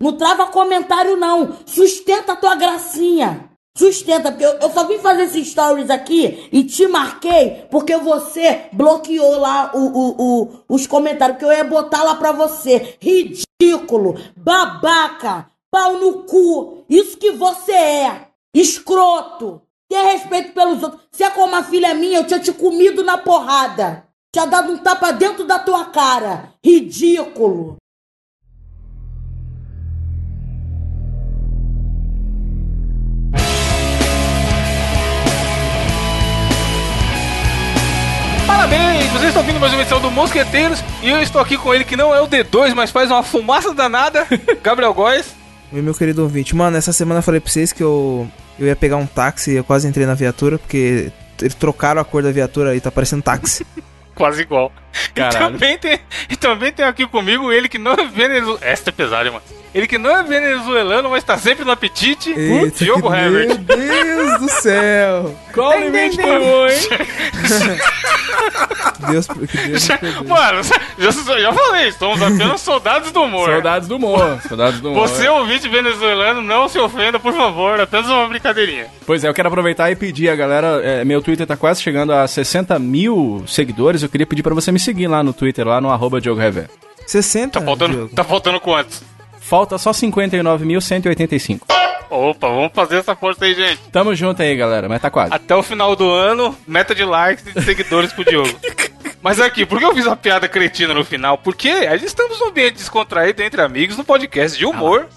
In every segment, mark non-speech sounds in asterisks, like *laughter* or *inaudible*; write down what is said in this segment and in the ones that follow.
Não trava comentário, não. Sustenta a tua gracinha. Sustenta, porque eu, eu só vim fazer esses stories aqui e te marquei porque você bloqueou lá o, o, o, os comentários, que eu ia botar lá pra você. Ridículo, babaca, pau no cu. Isso que você é. Escroto. Ter respeito pelos outros. Se é como a filha minha, eu tinha te comido na porrada. Tinha dado um tapa dentro da tua cara. Ridículo. Mais uma edição do Mosqueteiros e eu estou aqui com ele que não é o D2, mas faz uma fumaça danada, *laughs* Gabriel Góes. Meu, meu querido ouvinte, mano, essa semana eu falei pra vocês que eu, eu ia pegar um táxi, eu quase entrei na viatura, porque eles trocaram a cor da viatura e tá parecendo táxi. *laughs* Quase igual. Caralho. E também tem, e também tem aqui comigo ele que não é venezuelano. Esta é pesada, mano. Ele que não é venezuelano, mas tá sempre no apetite. Eita, Diogo que- Herbert. Meu Deus do céu! Qual o limite do humor, hein? Deus, que Deus. Mano, já, já falei, somos apenas soldados do humor. Soldados do humor. Soldados do humor. Você, ouvinte venezuelano, não se ofenda, por favor. Apenas uma brincadeirinha. Pois é, eu quero aproveitar e pedir a galera. é, meu Twitter tá quase chegando a 60 mil seguidores. Eu queria pedir pra você me seguir lá no Twitter, lá no arroba Diogo Rever. 60, Tá faltando, Diogo? tá faltando quantos? Falta só 59.185. Opa, vamos fazer essa força aí, gente. Tamo junto aí, galera, mas tá quase. Até o final do ano, meta de likes e de seguidores pro Diogo. *laughs* Mas aqui, por que eu fiz uma piada cretina no final? Porque a gente estamos num ambiente descontraído entre amigos no podcast de humor,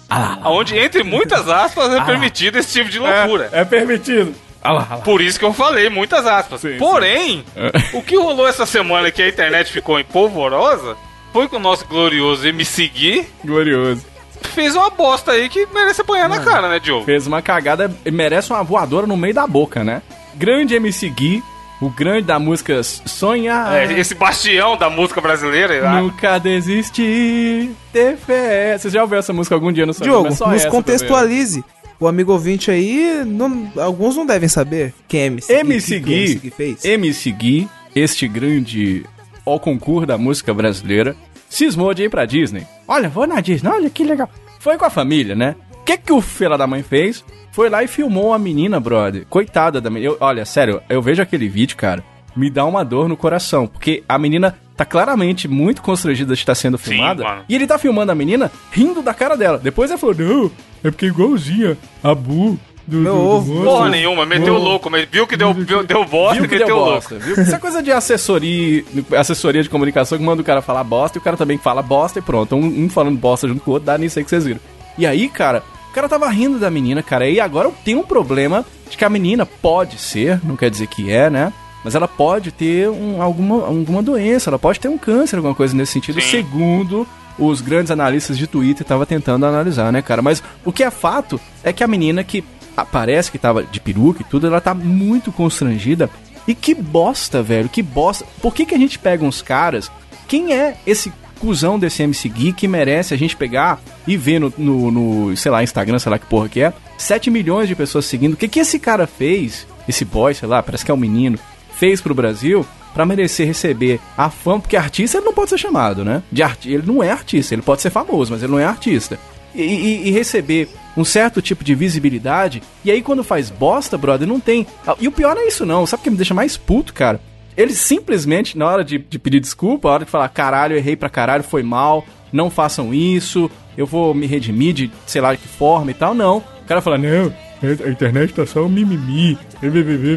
onde, entre muitas aspas, é permitido esse tipo de loucura. É permitido. Ah lá, ah lá. Por isso que eu falei, muitas aspas. Sim, Porém, o que rolou essa semana que a internet ficou em polvorosa foi que o nosso glorioso MC Gui Glorioso. Fez uma bosta aí que merece apanhar na cara, né, Diogo? Fez uma cagada e merece uma voadora no meio da boca, né? Grande MC Gui, o grande da música Sonhar. É, esse bastião da música brasileira. ah, Nunca desistir, ter fé. Você já ouviu essa música algum dia no seu Diogo, só nos essa contextualize. O amigo ouvinte aí, não- alguns não devem saber quem é MC Gui. MC que que Gui, Gui fez. MC Gui, este grande ao concurso da música brasileira, cismou de ir pra Disney. Olha, vou na Disney, olha que legal. Foi com a família, né? O que que o filho da mãe fez? Foi lá e filmou a menina, brother. Coitada da menina. Eu- olha, sério, eu vejo aquele vídeo, cara, me dá uma dor no coração, porque a menina tá claramente muito constrangida de estar sendo Sim, filmada. mano. E ele tá filmando a menina rindo da cara dela. Depois ele falou: "Não, é porque é igualzinha a Bu do, Meu do- do ovo. monstro." Porra nenhuma, meteu o louco, mas viu que deu, viu, deu bosta Viu e que meteu deu o louco. bosta, viu? Isso é coisa de assessoria, assessoria de comunicação que manda o cara falar bosta e o cara também fala bosta e pronto. Um, um falando bosta junto com o outro, dá nisso aí que vocês viram. E aí, cara, o cara tava rindo da menina, cara. E agora tem um problema de que a menina pode ser, não quer dizer que é, né? Mas ela pode ter um- alguma, alguma doença, ela pode ter um câncer, alguma coisa nesse sentido, Sim. segundo os grandes analistas de Twitter estavam tentando analisar, né, cara? Mas o que é fato é que a menina que aparece que tava de peruca e tudo, ela tá muito constrangida. E que bosta, velho, que bosta. Por que, que a gente pega uns caras? Quem é esse cuzão desse MC Gui que merece a gente pegar e ver no, no, no, sei lá, Instagram, sei lá que porra que é, 7 milhões de pessoas seguindo. O que, que esse cara fez, esse boy, sei lá, parece que é um menino, fez pro Brasil pra merecer receber a fama, porque artista ele não pode ser chamado, né? De arti ele não é artista, ele pode ser famoso, mas ele não é artista. E, e- e receber um certo tipo de visibilidade, e aí quando faz bosta, brother, não tem. Ah, E o pior não é isso, não. Sabe o que me deixa mais puto, cara? Ele simplesmente, na hora de, de pedir desculpa, na hora de falar, caralho, errei pra caralho, foi mal, não façam isso, eu vou me redimir de sei lá de que forma e tal, não. O cara fala, não, a internet tá só um mimimi.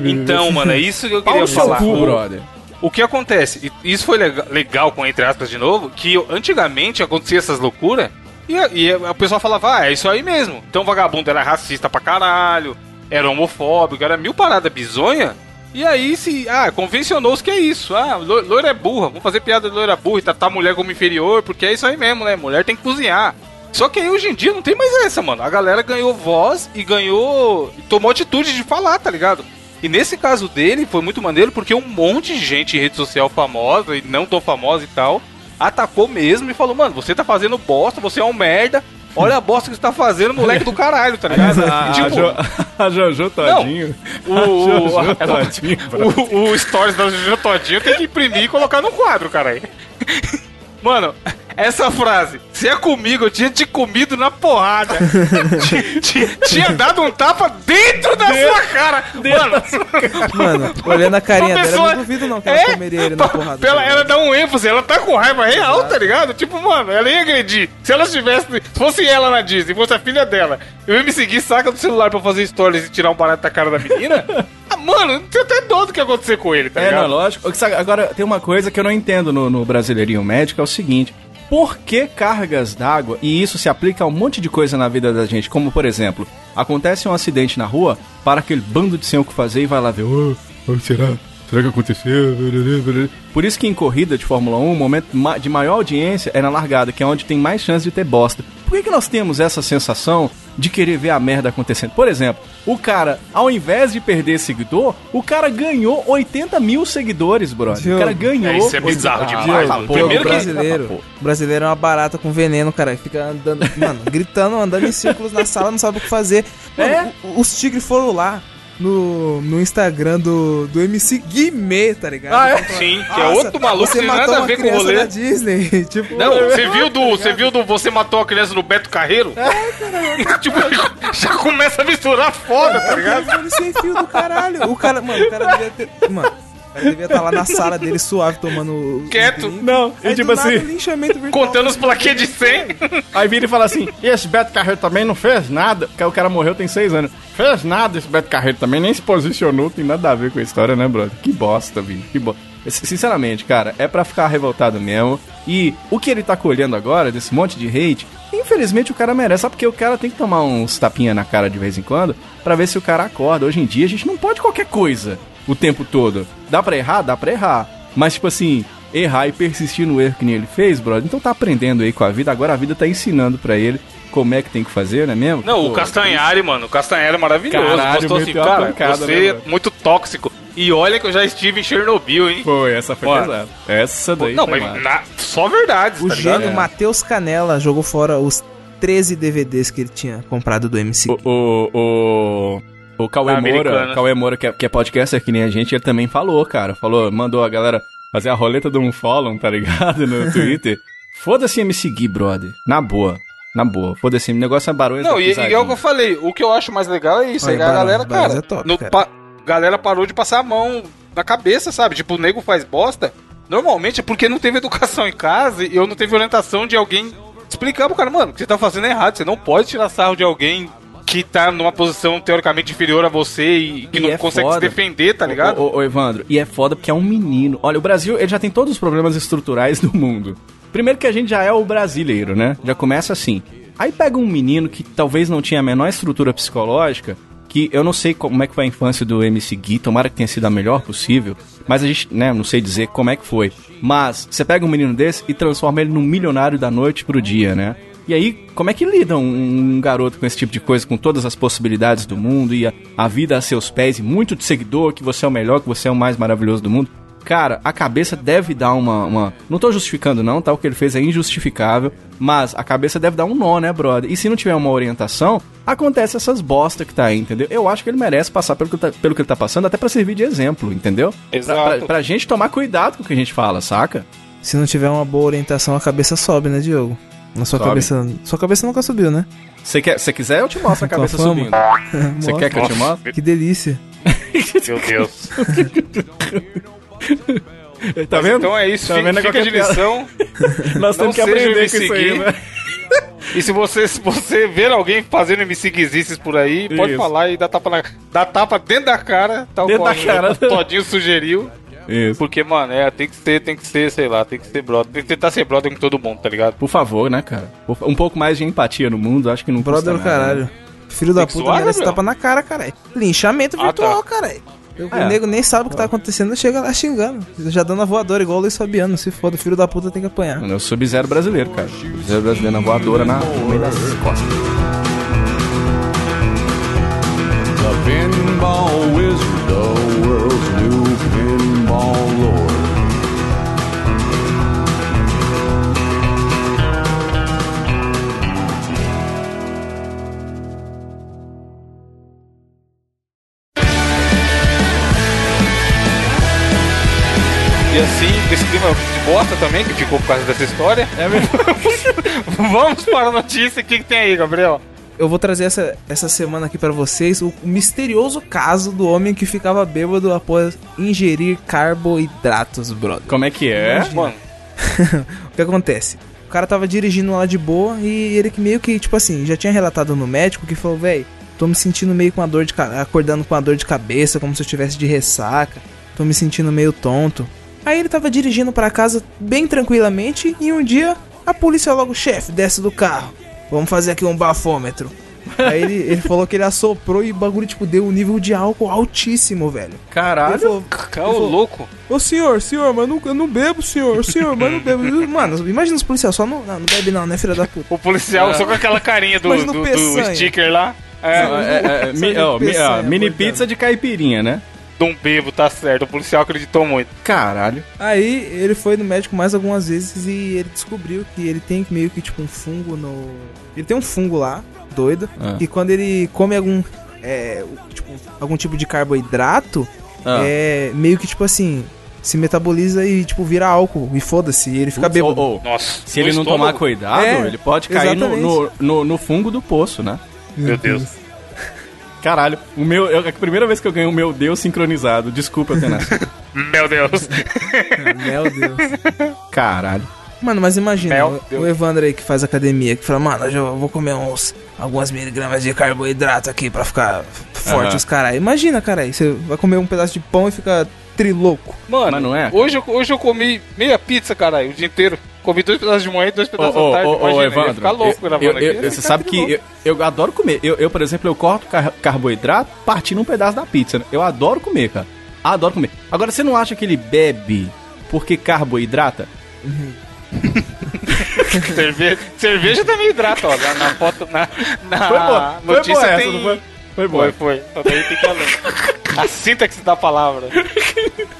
Então, mano, é isso que eu *laughs* queria falar. cu, brother. O que acontece? Isso foi lega- legal, com entre aspas de novo, que antigamente acontecia essas loucuras e, e o pessoal falava, ah, é isso aí mesmo. Então o vagabundo era racista pra caralho, era homofóbico, era mil paradas bizonha. E aí se, ah, convencionou-se que é isso. Ah, lo- loira é burra, vamos fazer piada de loira burra e tratar a mulher como inferior, porque é isso aí mesmo, né? Mulher tem que cozinhar. Só que aí hoje em dia não tem mais essa, mano. A galera ganhou voz e ganhou. e tomou atitude de falar, tá ligado? E nesse caso dele foi muito maneiro porque um monte de gente em rede social famosa e não tão famosa e tal atacou mesmo e falou: Mano, você tá fazendo bosta, você é um merda. Olha a bosta que você tá fazendo, moleque do caralho, tá ligado? *laughs* A, tipo, Jo- a Jojo Todinho. o, o, *laughs* A Jojo Todinho, o, o stories da Jojo Todinho tem que imprimir e colocar no quadro, caralho. *laughs* Mano, essa frase. Se é comigo, eu tinha te comido na porrada. *laughs* Ti- ti- tinha dado um tapa dentro da sua cara. Mano, *laughs* Mano, olhando a carinha dela, pessoa- eu não duvido não que ela É, comeria ele na porrada. pra ela, tá ela dá um ênfase, ela tá com raiva real, tá ligado? Tipo, mano, ela ia agredir. Se ela tivesse. Se fosse ela na Disney, fosse a filha dela, eu ia me seguir, saca do celular pra fazer stories e tirar um barato da cara da menina. *laughs* ah, mano, tem até dó do que acontecer com ele, tá É, ligado? lógico. Sabe, Agora, tem uma coisa que eu não entendo no, no Brasileirinho Médico, é o seguinte. Por que cargas d'água? E isso se aplica a um monte de coisa na vida da gente. Como, por exemplo, acontece um acidente na rua, para aquele bando de sem o que fazer e vai lá ver. "Oh, oh, será? Será que aconteceu? Por isso que em corrida de Fórmula 1, o momento de maior audiência é na largada, que é onde tem mais chance de ter bosta. Por que, que nós temos essa sensação de querer ver a merda acontecendo? Por exemplo, o cara, ao invés de perder seguidor, o cara ganhou 80 mil seguidores, brother. O cara ganhou. é, isso é bizarro 80 demais, Ah, Primeiro que- brasileiro, Ah, o brasileiro é uma barata com veneno, cara. Fica andando, mano, gritando, andando em círculos na sala, não sabe o que fazer. Mano, É? os tigres foram lá no, no Instagram do, do MC Guimê, tá ligado? Ah, é? Sim, que é outro maluco, você tem nada a ver com o rolê. da Disney. *laughs* tipo, Não, *laughs* você viu do. Você viu do Você Matou a Criança no Beto Carreiro? É, *laughs* tipo, já começa a misturar foda, tá ligado? Mano, sem fio do caralho. O cara, mano, o cara devia ter. Mano, cara devia estar lá na sala dele suave tomando. Quieto. drink. Não, Aí e tipo nada, assim, virtual. Contando os plaquês de 100. Aí vira e fala assim: e esse Beto Carreiro também não fez nada. Porque o cara morreu tem seis anos. Fez nada esse Beto Carreiro também, nem se posicionou, tem nada a ver com a história, né, brother? Que bosta, bicho, que bosta. Sinceramente, cara, é pra ficar revoltado mesmo. E o que ele tá colhendo agora, desse monte de hate, infelizmente o cara merece. Sabe porque o cara tem que tomar uns tapinha na cara de vez em quando pra ver se o cara acorda. Hoje em dia a gente não pode qualquer coisa o tempo todo. Dá pra errar? Dá pra errar. Mas, tipo assim, errar e persistir no erro que nem ele fez, brother, então tá aprendendo aí com a vida. Agora a vida tá ensinando pra ele como é que tem que fazer, não é mesmo? Não, o Pô, Castanhari, mano, o Castanhari é maravilhoso. Caralho, Gostou assim, cara, pancada, você né, é muito tóxico. E olha que eu já estive em Chernobyl, hein? Foi, essa foi Bora. pesada. Essa daí Não, foi mas na- só verdades, O tá gênio Matheus Canela jogou fora os 13 DVDs que ele tinha comprado do MC. O, o, o, o Cauê Da Moura, americana. Cauê Moura que, é, que é podcaster que nem a gente, ele também falou, cara. Falou, mandou a galera fazer a roleta do unfollow, tá ligado? No *laughs* Twitter. Foda-se me seguir, brother. Na boa. Na boa. Foda-se, o negócio é barulho. Não, e, e é o que eu falei, o que eu acho mais legal é isso, Olha, é a galera, cara, é top, no cara. pa- galera parou de passar a mão na cabeça, sabe? Tipo, o nego faz bosta, normalmente é porque não teve *laughs* educação em casa e eu não teve orientação de alguém explicar pro cara, mano, o que você tá fazendo é errado, você não pode tirar sarro de alguém que tá numa posição teoricamente inferior a você e que E não é consegue foda. se defender, tá ligado? Ô, ô, ô, Evandro, e é foda porque é um menino. Olha, o Brasil, ele já tem todos os problemas estruturais *laughs* do mundo. Primeiro que a gente já é o brasileiro, né? Já começa assim. Aí pega um menino que talvez não tinha a menor estrutura psicológica, que eu não sei como é que foi a infância do MC Gui, tomara que tenha sido a melhor possível, mas a gente, né, não sei dizer como é que foi. Mas você pega um menino desse e transforma ele num milionário da noite pro dia, né? E aí, como é que lida um, um garoto com esse tipo de coisa, com todas as possibilidades do mundo e a, a vida a seus pés e muito de seguidor, que você é o melhor, que você é o mais maravilhoso do mundo? Cara, a cabeça deve dar uma, uma. Não tô justificando, não, tá? O que ele fez é injustificável. Mas a cabeça deve dar um nó, né, brother? E se não tiver uma orientação, acontece essas bosta que tá aí, entendeu? Eu acho que ele merece passar pelo que, tá- pelo que ele tá passando, até pra servir de exemplo, entendeu? Pra- Exato. Pra, pra gente tomar cuidado com o que a gente fala, saca? Se não tiver uma boa orientação, a cabeça sobe, né, Diogo? Na sua Sobe. cabeça. Sua cabeça nunca subiu, né? Se quer, se quiser, eu te mostro a cabeça subindo. *laughs* Você quer que eu te mostre? Que delícia. Meu Deus. Tá vendo? Então é isso, Tá fica, vendo? É fica de lição. *laughs* Nós não temos que aprender com isso aí, né? E se você, se você ver alguém fazendo MC Guizices por aí, pode Isso. falar e dar tapa, na, dar tapa dentro da cara, tal Dentro qual da cara. o Todinho sugeriu. Isso. Porque, mano, é, tem que ser, tem que ser, sei lá, tem que ser brother. Tem que tentar ser brother com todo mundo, tá ligado? Por favor, né, cara? Um pouco mais de empatia no mundo, acho que não Brother custa nada, caralho. né? Filho da que puta zoar, merece Gabriel? tapa na cara, caralho. Linchamento Ah, virtual, tá. caralho. O É. nego nem sabe o que tá acontecendo, chega lá xingando. Já dando a voadora, igual o Luiz Fabiano. Se foda, o filho da puta tem que apanhar. Eu sou Sub-Zero brasileiro, cara. Sub-Zero brasileiro na voadora na, no meio das costas. The pinball wizard, clima de bosta também, que ficou por causa dessa história. É mesmo? *laughs* Vamos para a notícia. O que, que tem aí, Gabriel? Eu vou trazer essa, essa semana aqui pra vocês o misterioso caso do homem que ficava bêbado após ingerir carboidratos, brother. Como é que é? Mano, *laughs* o que acontece? O cara tava dirigindo lá de boa e ele que meio que, tipo assim, já tinha relatado no médico que falou, véi, tô me sentindo meio com uma dor de acordando com uma dor de cabeça, como se eu estivesse de ressaca. Tô me sentindo meio tonto. Aí ele tava dirigindo pra casa bem tranquilamente e um dia a polícia logo, chefe, desce do carro. Vamos fazer aqui um bafômetro. *laughs* Aí ele, ele falou que ele assoprou e o bagulho, tipo, deu um nível de álcool altíssimo, velho. Caralho. falou, louco. Ô senhor, senhor, mas não, eu não bebo, senhor, senhor, mas não bebo. *laughs* Mano, imagina os policiais só não, não, não bebe não, né, filha da puta. O policial só com aquela carinha do, do, do sticker lá. É, É, é, é, mi- mi- mini pizza de caipirinha, né? De um bebo, tá certo. O policial acreditou muito. Caralho. Aí ele foi no médico mais algumas vezes e ele descobriu que ele tem meio que tipo um fungo no. Ele tem um fungo lá, doido, Ah. e quando ele come algum. É, tipo, algum tipo de carboidrato, Ah. é meio que tipo assim. Se metaboliza e, tipo, vira álcool. E foda-se, e ele fica bêbado. Ô, ô, Nossa. se ele não tomar cuidado, É, ele pode cair no, no, no, no fungo do poço, né? Meu Deus. Caralho, o meu, eu- é a primeira vez que eu ganhei o meu Deus sincronizado. Desculpa nascido. *laughs* Meu Deus. Meu Deus. Caralho. Mano, mas imagina, Meu o, o Evandro aí que faz academia, que fala, mano, hoje eu vou comer uns algumas miligramas de carboidrato aqui pra ficar forte Aham. os caras. Imagina, cara, você vai comer um pedaço de pão e fica triloco. Mano, Mas não é? Hoje, eu, hoje eu comi meia pizza, caralho, o dia inteiro. Comi dois pedaços de manhã e dois pedaços ô, da tarde. ô, ô, Imagina, Evandro, ficar louco eu- gravando eu- aqui. Você sabe que eu, eu adoro comer. Eu, eu, por exemplo, eu corto car- carboidrato partindo um pedaço da pizza. né? Eu adoro comer, cara. Adoro comer. Agora, você não acha que ele bebe porque carboidrata? *laughs* cerveja, cerveja também hidrata, ó. Na, na foto, na, na Foi boa. Foi notícia boa essa, tem... foi? Foi Foi, boa. foi. Só daí tem que ler. A sintaxe da palavra.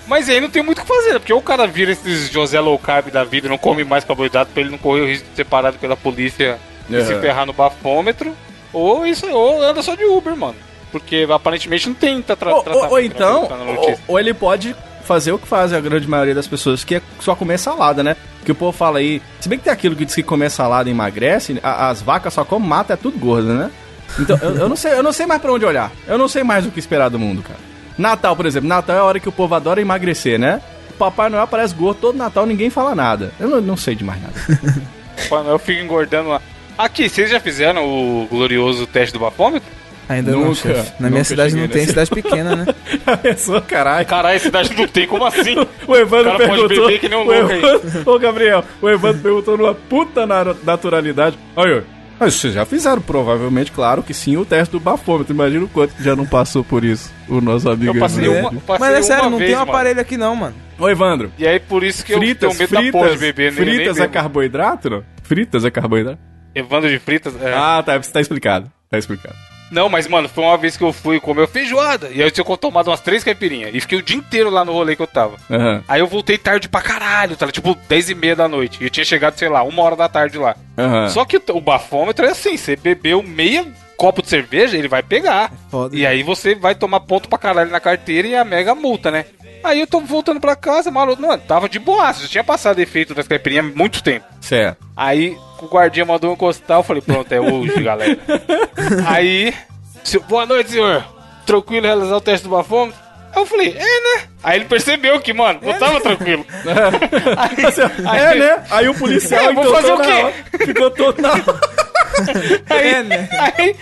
Mas aí não tem muito o que fazer, né? porque ou o cara vira esses José Low Carb da vida e não come mais carboidrato pra ele não correr o risco de ser parado pela polícia e Uhum. se ferrar no bafômetro, ou isso ou anda só de Uber, mano. Porque aparentemente não tem tra Ou, ou- ou então, tá ou, ou ele pode fazer o que faz a grande maioria das pessoas, que é só comer salada, né? Que o povo fala aí, se bem que tem aquilo que diz que comer salada emagrece, a- as vacas só comem mata, é tudo gorda, né? Então, eu, eu não sei, eu não sei mais pra onde olhar. Eu não sei mais o que esperar do mundo, cara. Natal, por exemplo, Natal é a hora que o povo adora emagrecer, né? Papai Noel aparece gordo todo Natal, ninguém fala nada. Eu não, não sei de mais nada. *laughs* Quando eu fico engordando lá. Aqui, vocês já fizeram o glorioso teste do bafômetro? Ainda não, Nunca, chefe. Na nunca minha cidade não tem, nesse. cidade pequena, né? *laughs* A pessoa, caralho. Caralho, cidade não tem, como assim? *laughs* O Evandro O cara pode perguntou. beber que nem um o. Evandro- *laughs* Ô, Gabriel, o Evandro perguntou numa puta na- naturalidade. Olha, mas vocês já fizeram, provavelmente, claro que sim, o teste do bafômetro. Imagina o quanto que já não passou por isso, o nosso amigo Eu passei Evandro. uma- passei Mas é sério, não vez, tem um mano. aparelho aqui não, mano. Ô, Evandro, E aí por isso que eu fritas, tenho medo da porra de fritas, beber, né? Eu nem fritas é carboidrato, não? Fritas é carboidrato? Evandro de fritas. é. Ah, tá, tá explicado. Tá explicado. Não, mas, mano, foi uma vez que eu fui comer feijoada. E aí eu tinha tomado umas três caipirinhas. E fiquei o dia inteiro lá no rolê que eu tava. Aham, Aí eu voltei tarde pra caralho, tá? Tipo, 10 e meia da noite. E eu tinha chegado, sei lá, uma hora da tarde lá. aham. Só que o bafômetro é assim: você bebeu meia copo de cerveja, ele vai pegar. Foda. E aí você vai tomar ponto pra caralho na carteira e a mega multa, né? Aí eu tô voltando pra casa, maluco. Mano, tava de boaça. Já tinha passado efeito das caipirinhas há muito tempo. Certo. Aí o guardinha mandou eu encostar, eu falei, pronto, é hoje, *laughs* galera. Aí, se- boa noite, senhor. Tranquilo realizar o teste do bafômetro? Aí eu falei, é, né? Aí ele percebeu que, mano, eu tava tranquilo. *laughs* Aí- É, né? Aí o policial É, vou fazer o quê? Ficou todo na hora. *laughs* Aí, É, né? aí,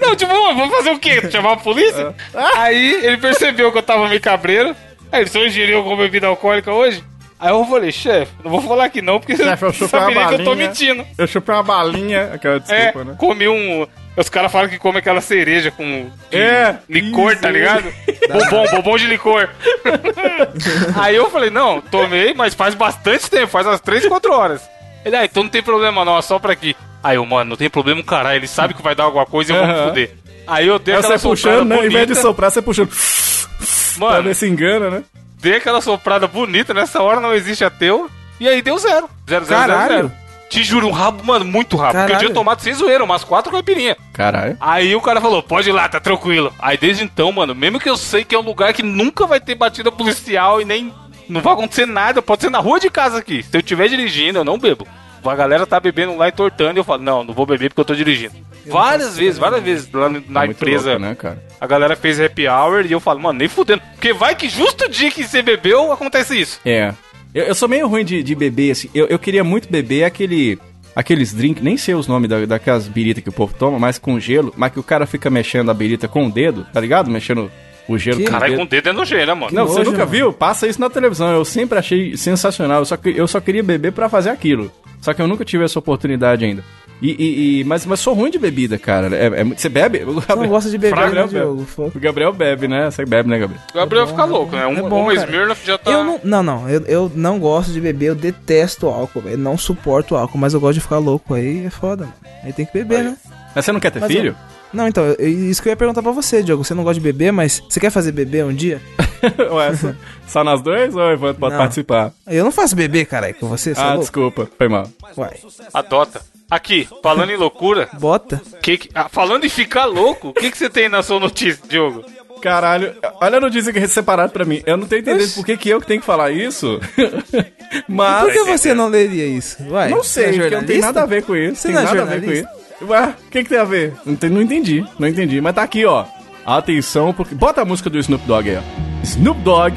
não, tipo, vamos fazer o quê? Chamar a polícia? Aí ele percebeu que eu tava meio cabreiro. Aí ele só ingeriu alguma bebida alcoólica hoje? Aí eu falei, chefe, não vou falar que não, porque Chefe, eu você saberia que eu tô mentindo. Eu chupei uma balinha, aquela É, desculpa, né? comi um. Os caras falam que come aquela cereja com É, licor, isso, tá ligado? *laughs* Bobom, bobom de licor. *laughs* Aí eu falei, não, tomei, mas faz bastante tempo, faz umas 3, 4 horas. Ele, ah, então não tem problema não, é só pra aqui. Aí eu, mano, não tem problema, caralho, ele sabe que vai dar alguma coisa e eu vou me fuder. Aí eu dei Aí aquela você puxando, né? Em vez de bonita, soprar, você puxando. Pra Mano, ver se engana, né? dei aquela soprada bonita, nessa hora não existe ateu, e aí deu zero. Zero, zero, zero, Caralho. zero. Te juro, um rabo, mano, muito rápido. Porque eu tinha tomado sem zoeira, umas quatro caipirinhas. Caralho. Aí o cara falou, pode ir lá, tá tranquilo. Aí desde então, mano, mesmo que eu sei que é um lugar que nunca vai ter batida policial e nem Não vai acontecer nada, pode ser na rua de casa aqui. Se eu estiver dirigindo, eu não bebo. A galera tá bebendo lá entortando e eu falo, não, não vou beber porque eu tô dirigindo. várias vezes, várias vezes lá na Tá muito empresa, louco, né, cara? a galera fez happy hour e eu falo, mano, nem fudendo. Porque vai que justo o dia que você bebeu, acontece isso. É. Eu, eu sou meio ruim de, de beber, assim. Eu, eu queria muito beber aquele. Aqueles drinks, nem sei os nomes da, daquelas biritas que o povo toma, mas com gelo, mas que o cara fica mexendo a birita com o dedo, tá ligado? Mexendo o gelo Que? com o Caralho, dedo. com o dedo é nojeira, mano. Não, você nojo, nunca mano. viu? Passa isso na televisão. Eu sempre achei sensacional. Eu só, que- eu só queria beber pra fazer aquilo. Só que eu nunca tive essa oportunidade ainda. E, e- e- mas, mas sou ruim de bebida, cara. É, é você bebe? O Você não gosta de beber, né, Gabriel Diogo? bebe. Fo- O Gabriel bebe, né? Você bebe, né, Gabriel? O Gabriel fica louco, né? Um, É bom, cara. Smirnoff já tá... Eu não, não, não, eu, eu não gosto de beber, eu detesto álcool, velho. Não suporto álcool, mas eu gosto de ficar louco aí, é foda, mano. Aí tem que beber, né? Mas você não quer ter Mas filho? Não, então, isso que eu ia perguntar pra você, Diogo. Você não gosta de beber, mas você quer fazer beber um dia? *laughs* Ué, só, só nós dois ou o Evandro pode Não. participar? Eu não faço beber, caralho, com você, é Ah, louco? desculpa. Foi mal. Uai, Adota. Aqui, falando em loucura, bota. que que- ah, falando em ficar louco, o que, que você tem na sua notícia, Diogo? Caralho, olha a notícia que é separado pra mim. Eu não tô entendendo Oxi. por que, que eu que tenho que falar isso. Mas. *laughs* Por que você não leria isso? Uai, Não é sei, porque não tem nada a ver com isso. Você tem não é nada a ver com isso. Ué, o que, que tem a ver? Não, tem- não entendi, não entendi. Mas tá aqui, ó. Atenção, porque. Bota a música do Snoop Dogg aí, ó. Snoop Dogg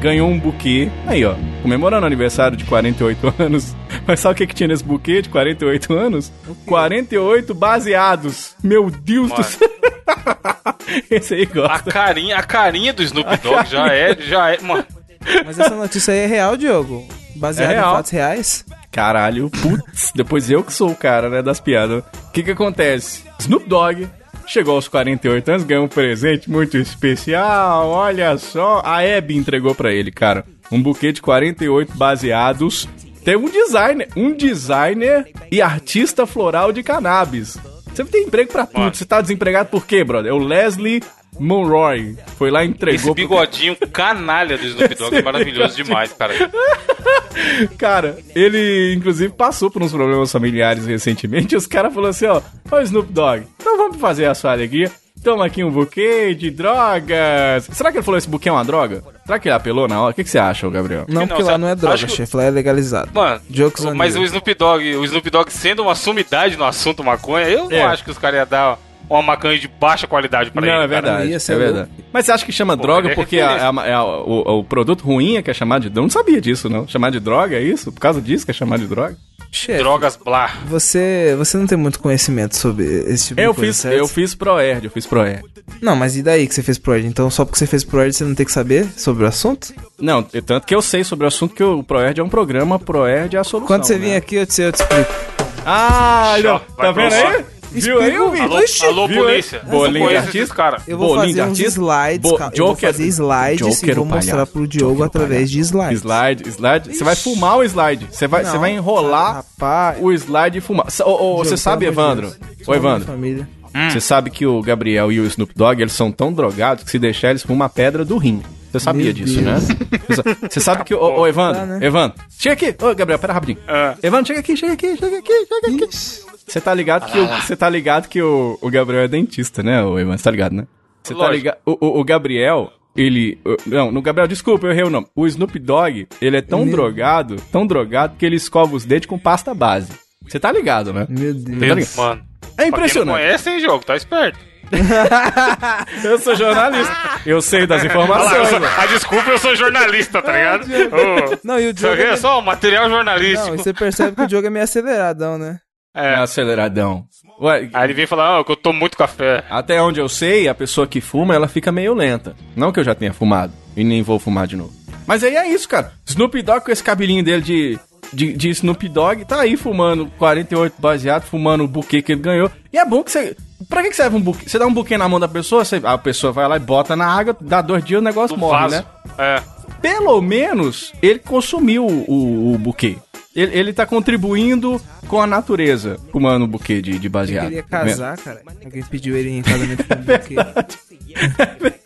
ganhou um buquê. Aí, ó. Comemorando o aniversário de 48 *laughs* anos. Mas sabe o que, que tinha nesse buquê de 48 anos? 48 baseados. Meu Deus do Mano. céu. *laughs* Esse aí A gosta. carinha, a carinha do Snoop Dogg já é, já é, mano. Mas essa notícia aí é real, Diogo? Baseada É real. em fatos reais? Caralho, putz, depois eu que sou o cara, né, das piadas. O que que acontece? Snoop Dogg chegou aos 48 anos, ganhou um presente muito especial, olha só. A Abby entregou pra ele, cara, um buquê de 48 baseados. Tem um designer, um designer e artista floral de cannabis. Você tem emprego pra tudo, você tá desempregado por quê, brother? É o Leslie Monroy. Foi lá e entregou Esse pro bigodinho canalha do Snoop Dogg é maravilhoso demais, cara. *laughs* Cara, ele inclusive passou por uns problemas familiares recentemente. E os caras falaram assim: ó, ó, Snoop Dogg, então vamos fazer a sua alegria. Toma aqui um buquê de drogas. Será que ele falou esse buquê é uma droga? Será que ele apelou na hora? O que, que você acha, Gabriel? Não, não, porque lá não é droga, que- chefe, lá é legalizado. Mano, Jokes mas you. o Snoop Dogg, o Snoop Dogg sendo uma sumidade no assunto maconha, eu É. não acho que os caras iam dar uma maconha de baixa qualidade pra Não, ele. é cara. verdade. ia ser É verdade. Mas você acha que chama Pô, droga é porque a- a- a- o, o produto ruim é que é chamado de. Eu não sabia disso, não. Chamar de droga é isso? Por causa disso que é chamado de droga? Chefe, Drogas blá. você, você não tem muito conhecimento sobre esse tipo Eu de coisa, fiz, certo? eu fiz Proerd, eu fiz Proerd. Não, mas e daí que você fez Proerd? Então só porque você fez Proerd você não tem que saber sobre o assunto? Não, tanto que eu sei sobre o assunto que o Proerd é um programa, Proerd é a solução. Quando você né? vir aqui eu te, eu te explico. Ah, não, tá vendo aí? Viu aí, Explica- Vitor? Alô, Oxi, alô viu polícia. Bolinho de artista? caras. Eu vou Bolinho fazer de uns artista? slides, Bo- cara. Eu vou Joker- fazer slides Joker e o vou mostrar palhaço. pro Diogo Joker o através de slides. Slide, slide. Você vai fumar o slide. Você vai, você vai enrolar rapaz. o slide e fumar. Você sabe, Evandro? Sou Evandro. Família. Você sabe que o Gabriel e o Snoop Dogg, eles são tão drogados que se deixar, eles fumam a pedra do rim. Você sabia Meu disso, Deus. né? Você sa- Você sabe que... Ô, ô, Evandro, Tá, né? Evandro, chega aqui. Ô, Gabriel, pera rapidinho. Ah. Evandro, chega aqui, chega aqui, chega aqui, chega aqui. Você tá ligado que, o, você tá ligado que o, o Gabriel é dentista, né, o Evandro? Você tá ligado, né? Você tá ligado... O, o, o Gabriel, ele... Não, no Gabriel, desculpa, eu errei o nome. O Snoop Dogg, ele é tão Meu- drogado, tão drogado, que ele escova os dentes com pasta base. Você tá ligado, né? Meu Deus. Tá ligado? Mano. É Pra quem não impressionante. conhece, hein, jogo? Tá esperto. *laughs* Eu sou jornalista. Eu sei das Olha lá, informações. sou- mano. ah, desculpa, eu sou jornalista, tá ligado? Ô, Não, e o Isso Diogo... É... é só um material Não, jornalístico. e você percebe que o Diogo é meio aceleradão, né? É aceleradão. Ué, Aí ele vem falar, ah, que eu tomo muito café. até onde eu sei, a pessoa que fuma, ela fica meio lenta. Não que eu já tenha fumado e nem vou fumar de novo. Mas aí é isso, cara. Snoop Dogg com esse cabelinho dele de, de, de Snoop Dogg, tá aí fumando 48 baseado, fumando o buquê que ele ganhou. E é bom que você... Pra que, que serve um buquê? Você dá um buquê na mão da pessoa, você- a pessoa vai lá e bota na água, dá dois dias, o negócio Do morre, vaso. né? É. pelo menos ele consumiu o, o buquê. Ele, ele tá contribuindo com a natureza, fumando o buquê de, de baseado. queria casar, cara. Alguém pediu ele em casamento com um buquê. *laughs*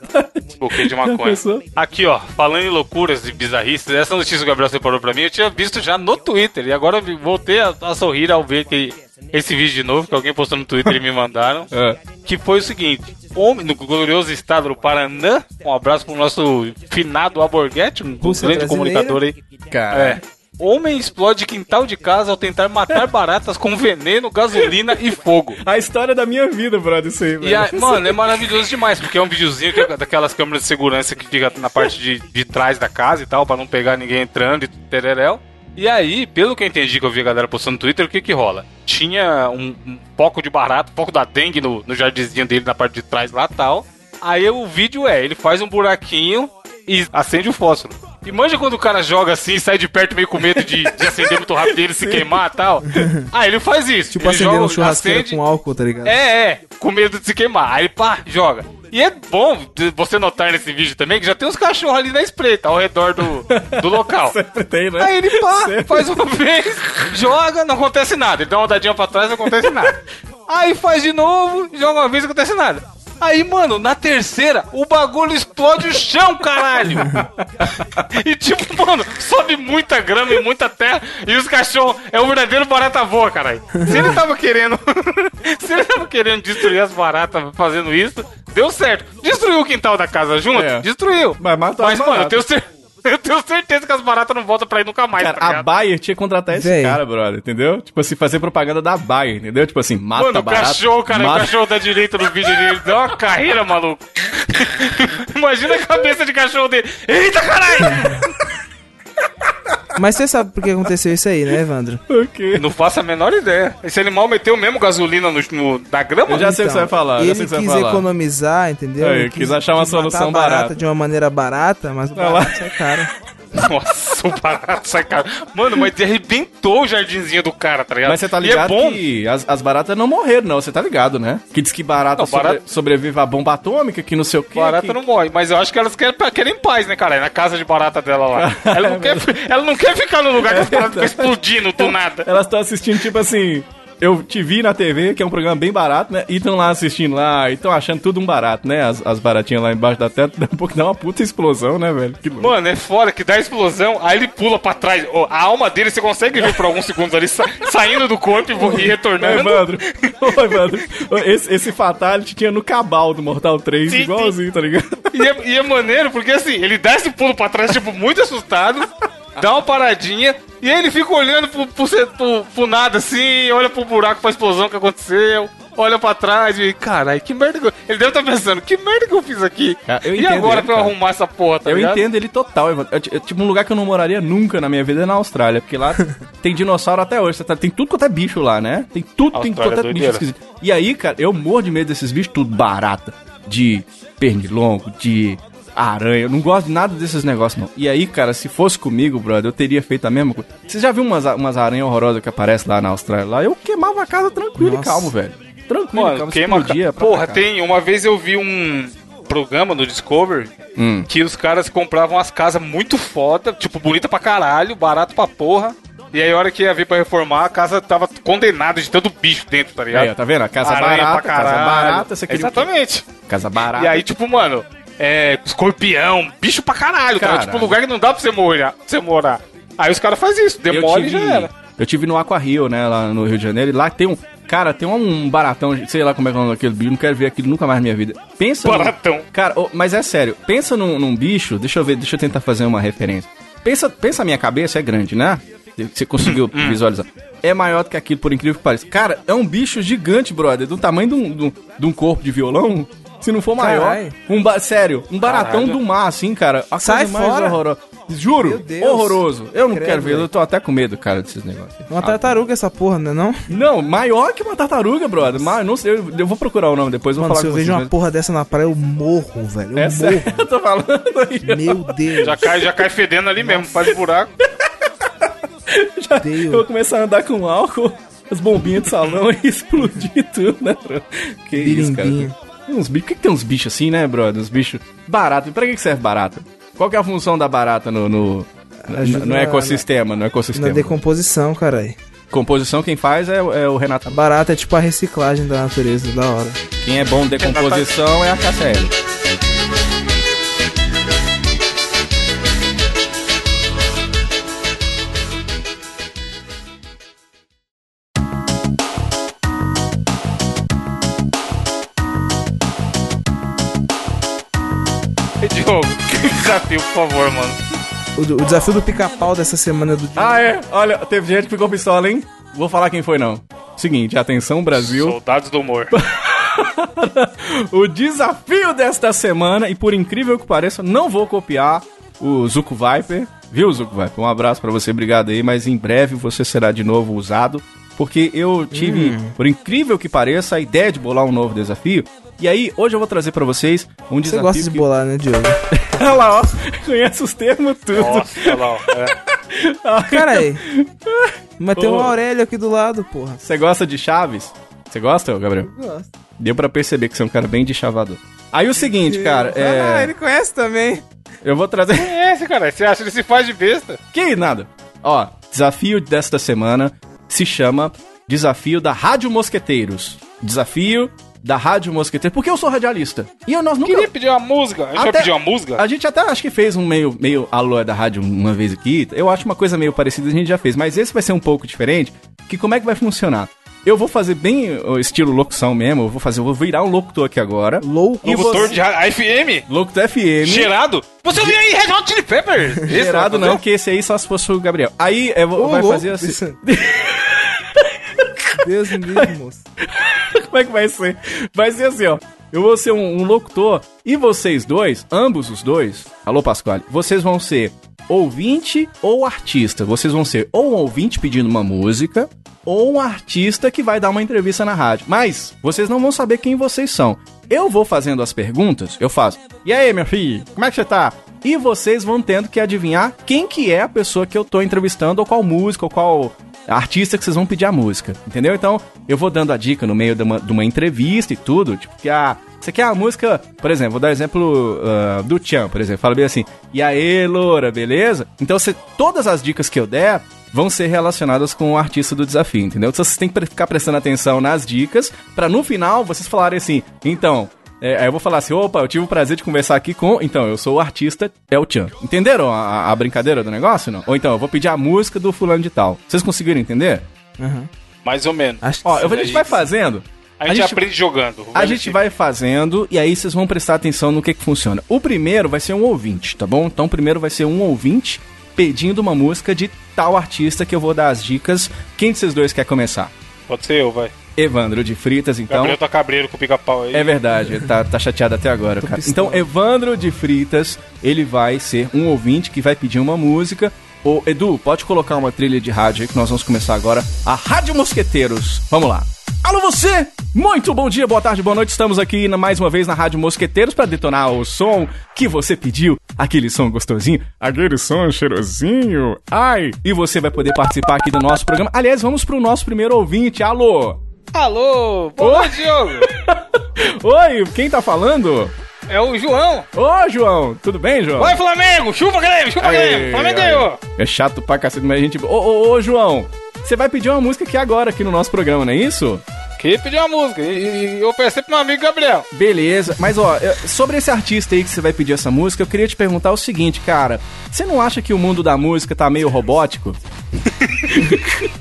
Buquê de maconha. Aqui, ó, falando em loucuras e bizarrices, essa notícia que o Gabriel separou pra mim, eu tinha visto já no Twitter. E agora eu voltei a, a sorrir ao ver que esse vídeo de novo, que alguém postou no Twitter e me mandaram. *laughs* É. Que foi o seguinte: homem, no glorioso estado do Paraná, um abraço pro nosso finado Aborguete, um Rússia grande brasileira. comunicador aí. Cara. É. Homem explode quintal de casa ao tentar matar baratas com veneno, gasolina e fogo. A história da minha vida, brother, isso aí, velho. E a- mano, é maravilhoso demais, porque é um videozinho que é daquelas câmeras de segurança que fica na parte de, de trás da casa e tal, pra não pegar ninguém entrando e tereréu. E aí, pelo que eu entendi que eu vi a galera postando no Twitter, o que que rola? Tinha um, um pouco de barato, um pouco da dengue no, no jardinzinho dele na parte de trás lá tal. Aí o vídeo é, ele faz um buraquinho e acende o fósforo. E manja quando o cara joga assim sai de perto meio com medo de, de acender muito rápido e ele se queimar e tal. Aí ele faz isso. Tipo ele acendendo um joga, churrasqueira acende- com álcool, tá ligado? é, é, com medo de se queimar. Aí pá, joga. E é bom você notar nesse vídeo também que já tem uns cachorros ali na espreita, ao redor do, do local. *laughs* Sempre tem, né? Aí ele pá, faz uma vez, joga, não acontece nada. Ele dá uma rodadinha pra trás, não acontece nada. Aí faz de novo, joga uma vez, não acontece nada. Aí, mano, na terceira, o bagulho explode o chão, caralho! e tipo, mano, sobe muita grama e muita terra e os cachorros é o verdadeiro barata voa, caralho. Se ele tava querendo. *laughs* se ele tava querendo destruir as baratas fazendo isso, deu certo. Destruiu o quintal da casa junto? É. Destruiu. Mas matou Mas, as mano, eu tenho, cer- *laughs* eu tenho certeza que as baratas não voltam pra ir nunca mais, Cara, tá a? Bayer tinha que contratar esse Véi. cara, brother, entendeu? Tipo assim, fazer propaganda da Bayer, entendeu? Tipo assim, mata Mano, o barato. cachorro, cara, o mata- cachorro da direita no vídeo dele deu uma carreira, maluco. *laughs* Imagina a cabeça de cachorro dele. Eita, caralho! *laughs* Mas você sabe por que aconteceu isso aí, né, Evandro? O quê? Não faço a menor ideia. Esse animal meteu mesmo gasolina no, no- na grama? Eu já sei o que você vai falar, Então, Ele que você quis falar. economizar, entendeu? É, Ele quis achar uma quis solução a barata barata. de uma maneira barata, mas o barato é caro. Nossa, o barato sai cara. Mano, mas arrebentou o jardinzinho do cara, tá ligado? Mas você tá E ligado é bom. que as, as baratas não morreram, não. Você tá ligado, né? Que diz que barata, Não, barata- sobre- sobrevive à bomba atômica, que não sei o quê. Barata que... não morre, mas eu acho que elas querem, querem paz, né, cara? É na casa de barata dela lá. *laughs* Ela não, quer, ela não quer ficar no lugar que as baratas ficam *laughs* explodindo do nada. Elas estão assistindo, tipo assim. Eu te vi na TV, que é um programa bem barato, né? E estão lá assistindo lá, e estão achando tudo um barato, né? As, as baratinhas lá embaixo da tela, *laughs* daqui a pouco dá uma puta explosão, né, velho? Que louco. Mano, é foda que dá explosão, aí ele pula pra trás. Ó, A alma dele você consegue ver por alguns segundos ali sa- *laughs* saindo do corpo e, e retornando. Evandro, ô, Evandro, ô, esse, esse Fatality tinha no Cabal do Mortal 3, Sim, igualzinho, tá ligado? E é, e é maneiro porque assim, ele dá esse pulo pra trás, tipo, muito assustado, *laughs* dá uma paradinha, e aí ele fica olhando pro, pro, pro- pro nada assim, olha pro buraco, pra explosão que aconteceu, olha pra trás e, caralho, que merda que eu... Ele deve estar pensando, que merda que eu fiz aqui? Ah, eu e entendo agora ele, pra eu arrumar essa porra, tá eu ligado? entendo ele total, Evandro. Eu, eu, tipo, um lugar que eu não moraria nunca na minha vida é na Austrália, porque lá *laughs* tem dinossauro até hoje. tá- Tem tudo quanto é bicho lá, né? Tem tudo, tem quanto é é bicho doideira. esquisito. E aí, cara, eu morro de medo desses bichos tudo barata. De pernilongo, de aranha. Eu não gosto de nada desses negócios, não. E aí, cara, se fosse comigo, brother, eu teria feito a mesma coisa. Você já viu umas, umas aranhas horrorosas que aparecem lá na Austrália? Lá eu queimava a casa tranquilo e Nossa. calmo, velho. Tranquilo, e Mano, calmo. queima... explodia ca- Porra, tem... Uma vez eu vi um programa no Discovery Hum. que os caras compravam as casas muito foda, tipo, bonita pra caralho, barato pra porra. E aí, a hora que ia vir pra reformar, a casa tava condenada de tanto bicho dentro, tá ligado? Aí, tá vendo? A casa Aranha barata, pra casa caralho. barata, você queria? Exatamente. Casa barata. E aí, tipo, mano, é. Escorpião, bicho pra caralho, cara. Tipo, lugar que não dá pra você morar. Pra você morar. Aí os caras fazem isso, demole e já era. Eu tive no Aqua Rio, né, lá no Rio de Janeiro, e lá tem um. Cara, tem um baratão, sei lá como é que é o nome daquele bicho, não quero ver aquilo nunca mais na minha vida. Pensa. num- Baratão. Cara, ô, mas é sério, pensa num, num bicho, deixa eu ver, deixa eu tentar fazer uma referência. Pensa, pensa a minha cabeça, é grande, né? Você conseguiu *clears throat* Hum. visualizar. É maior do que aquilo, por incrível que pareça. Cara, é um bicho gigante, brother, do tamanho de um, de um- de um corpo de violão. Se não for maior. Um ba- sério, um baratão Caralho. do mar, assim, cara. A Sai coisa mais fora. horrorosa. Juro, Meu Deus. horroroso. Eu não Credo, quero ver, eu tô até com medo, cara, desses negócios. Uma tartaruga essa porra, né não? Não, maior que uma tartaruga, brother. Mas não sei, eu, eu vou procurar o nome depois, eu vou Mano, falar se eu vejo uma porra dessa na praia, eu morro, velho. Eu É sério, morro. *laughs* eu tô falando aí. Meu Deus. Já cai, já cai fedendo ali mesmo, faz buraco. *laughs* Já- Deus. eu vou começar a andar com álcool, as bombinhas de salão *laughs* e explodir tudo, né, bro? Que isso, cara. Tem uns bichos, por que, que tem uns bichos assim, né, brother? Uns bichos baratos. Pra que, que serve barata? Qual que é a função da barata no, no, no ecossistema? No Na ecossistema. decomposição, caralho. Composição quem faz é, o- é o Renato. A barata é tipo a reciclagem da natureza, da hora. Quem é bom em decomposição é a KCL. Diogo. *laughs* Desafio, por favor, mano. O, o desafio do pica-pau dessa semana é do dia. Ah, é? Olha, teve gente que ficou pistola, hein? Vou falar quem foi, não. Seguinte, atenção, Brasil. Soldados do humor. *laughs* o desafio desta semana, e por incrível que pareça, não vou copiar o Zuko Viper. Viu, Zuko Viper? Um abraço pra você, obrigado aí, mas em breve você será de novo usado. Porque eu tive, por incrível que pareça, a ideia de bolar um novo desafio. E aí, hoje eu vou trazer pra vocês um Você desafio. gosta de que... bolar, né, Diogo? *laughs* Olha lá, ó. Conhece os termos tudo. Nossa, olha lá, ó. É. *laughs* Cara aí. Mas tem Ô. um Aurélio aqui do lado, porra. Você gosta de chaves? Você gosta, Gabriel? Gosto. Deu pra perceber que você é um cara bem de chavador. Aí o seguinte, cara, Ah, é. ele conhece também. Eu vou trazer. É esse, cara. Você acha que ele se faz de besta? Que nada. Ó, desafio desta semana se chama Desafio da Rádio Mosqueteiros. Desafio da Rádio Mosqueteiros. Porque eu sou radialista. E eu, nós nunca. Queria pedir uma música. A gente vai Até- pedir uma música? A gente até acho que fez um meio, meio alô da rádio uma vez aqui. Eu acho uma coisa meio parecida, a gente já fez. Mas esse vai ser um pouco diferente. Que como é que vai funcionar? Eu vou fazer bem o estilo locução mesmo. Eu vou fazer, eu vou virar um locutor aqui agora. Louco. Locutor você- de FM? Locutor FM. Gerado? Você ouviu aí Red Hot Chili Peppers? Gerado vai não, que esse aí só se fosse o Gabriel. Aí eu vou, Ô, vai louco, fazer assim. *laughs* Deus me livre, moço. *laughs* Como é que vai ser? Vai ser assim, ó. Eu vou ser um, um locutor e vocês dois, ambos os dois, alô Pasquale, vocês vão ser ouvinte ou artista. Vocês vão ser ou um ouvinte pedindo uma música ou um artista que vai dar uma entrevista na rádio. Mas vocês não vão saber quem vocês são. Eu vou fazendo as perguntas, eu faço. E aí, minha filha, como é que você tá? E vocês vão tendo que adivinhar quem que é a pessoa que eu tô entrevistando, ou qual música, ou qual artista que vocês vão pedir a música, entendeu? Então, eu vou dando a dica no meio de uma, de uma entrevista e tudo, tipo, que a... Você quer a música, por exemplo, vou dar exemplo ah, do Tchan, por exemplo, fala bem assim, e aí, loura, beleza? Então, você, todas as dicas que eu der vão ser relacionadas com o artista do desafio, entendeu? Então, vocês têm que ficar prestando atenção nas dicas, pra no final vocês falarem assim, então, é, aí eu vou falar assim, opa, eu tive o prazer de conversar aqui com. Então, eu sou o artista El Chan. Entenderam a, a brincadeira do negócio, não? Ou então, eu vou pedir a música do fulano de tal. Vocês conseguiram entender? Aham. Mais ou menos. Acho que Ó, eu, sim. a gente vai fazendo. A gente, aprende jogando. A gente vai fazendo e aí vocês vão prestar atenção no que que funciona. O primeiro vai ser um ouvinte, tá bom? Então, o primeiro vai ser um ouvinte pedindo uma música de tal artista que eu vou dar as dicas. Quem de vocês dois quer começar? Pode ser eu, vai. Evandro de Fritas, então. Gabriel tá cabreiro com o pica-pau aí. É verdade, ele tá, tá chateado até agora, cara. Então, Evandro de Fritas, ele vai ser um ouvinte que vai pedir uma música. Ô, Edu, pode colocar uma trilha de rádio aí que nós vamos começar agora. A Rádio Mosqueteiros. Vamos lá. Alô você! Muito bom dia, boa tarde, boa noite. Estamos aqui na- mais uma vez na Rádio Mosqueteiros para detonar o som que você pediu. Aquele som gostosinho, aquele som cheirosinho. Ai! E você vai poder participar aqui do nosso programa. Aliás, vamos pro nosso primeiro ouvinte. Alô! Alô, boa noite, Diogo. *laughs* Oi, quem tá falando? É o João. Ô, João, tudo bem, João? Vai, Flamengo! Chupa, Grêmio! Chupa, Aê, Grêmio! Flamengo ganhou! É chato pra cacete, mas a gente. Ô, ô, ô, João, você vai pedir uma música aqui agora, aqui no nosso programa, não é isso? Queria pedir uma música. E, e eu pensei pro meu amigo Gabriel. Beleza, mas ó, sobre esse artista aí que você vai pedir essa música, eu queria te perguntar o seguinte, cara. Você não acha que o mundo da música tá meio robótico? *laughs*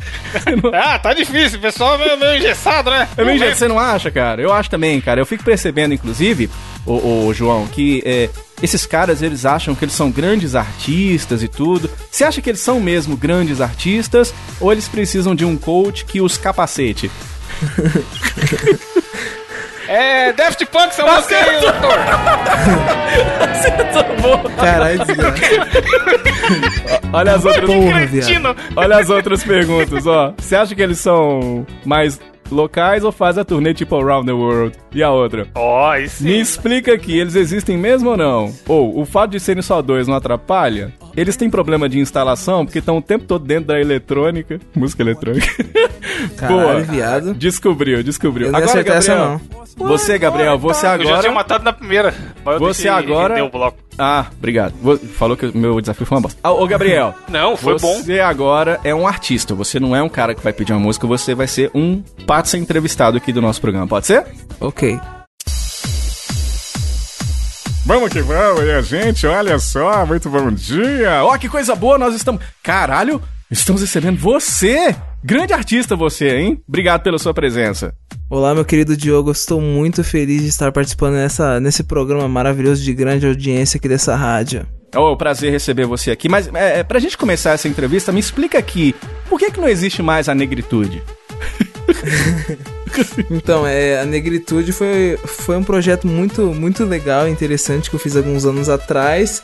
Ah, tá difícil. O pessoal é meio, meio engessado, né? É meio jeito, você não acha, cara? Eu acho também, cara. Eu fico percebendo, inclusive, o, João, que é, esses caras, eles acham que eles são grandes artistas e tudo. Você acha que eles são mesmo grandes artistas ou eles precisam de um coach que os capacete? É Daft Punk, essa música aí, doutor. Caralho, desgraça. Olha as outras, Porra, olha as outras perguntas, ó. Você acha que eles são mais locais ou fazem a turnê tipo Around the World? E a outra? Ó, isso Me explica aqui, eles existem mesmo ou não? Ou o fato de serem só dois não atrapalha? Eles têm problema de instalação porque estão o tempo todo dentro da eletrônica. Música eletrônica. Caralho, viado. Descobriu, descobriu. Eu não Agora, acertar essa, Gabriel. Você, Gabriel, você Eu já tinha agora. matado na primeira. Você agora- o bloco. Ah, obrigado. Falou que o meu desafio foi uma bosta. Ah, Ô, Gabriel. *laughs* Não, foi bom. Você agora é um artista. Você não é um cara que vai pedir uma música. Você vai ser um pátio entrevistado aqui do nosso programa. Pode ser? Ok. Vamos que vamos, e a gente, olha só, muito bom dia. Ó, que coisa boa, nós estamos. Caralho, estamos recebendo você! Grande artista você, hein? Obrigado pela sua presença. Olá, meu querido Diogo. Estou muito feliz de estar participando nessa, nesse programa maravilhoso de grande audiência aqui dessa rádio. Oh, prazer receber você aqui. Mas é, é, pra gente começar essa entrevista, me explica aqui, por que, que não existe mais a negritude? *laughs* Então, é, a Negritude foi, foi um projeto muito, muito legal e interessante que eu fiz alguns anos atrás.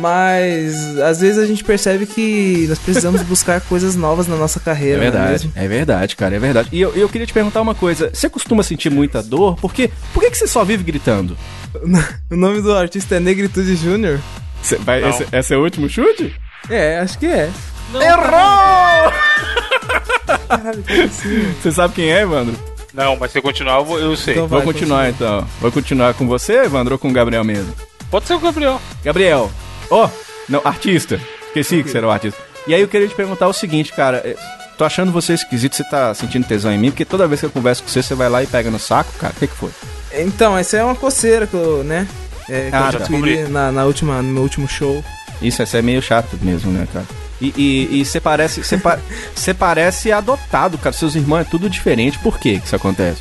Mas às vezes a gente percebe que nós precisamos buscar coisas novas na nossa É carreira. não verdade, mesmo? é verdade, cara, é verdade. E eu, eu queria te perguntar uma coisa: você costuma sentir muita dor? Porque, por que, que você só vive gritando? *laughs* O nome do artista é Negritude Júnior? Não. esse, esse é o último chute? É, acho que é. Errou! Caralho, como assim? Você sabe quem é, Evandro? Não, mas se eu continuar, eu, vou- eu sei. Então Vou vai, continuar então. Vou continuar com você, Evandro, ou com o Gabriel mesmo? Pode ser o Gabriel. Gabriel, ó, não, artista. Esqueci que você era o artista. E aí eu queria te perguntar o seguinte, cara. é, Tô achando você esquisito, você tá sentindo tesão em mim, porque toda vez que eu converso com você, você vai lá e pega no saco, cara. O que, que foi? Então, essa é uma coceira que eu, né? É, que Ah, eu tá. adquiri na, na última, no meu último show. Isso, essa é meio chato mesmo, né, cara? E- você parece, você pa- *laughs* parece adotado, cara. Seus irmãos é tudo diferente. Por que que isso acontece?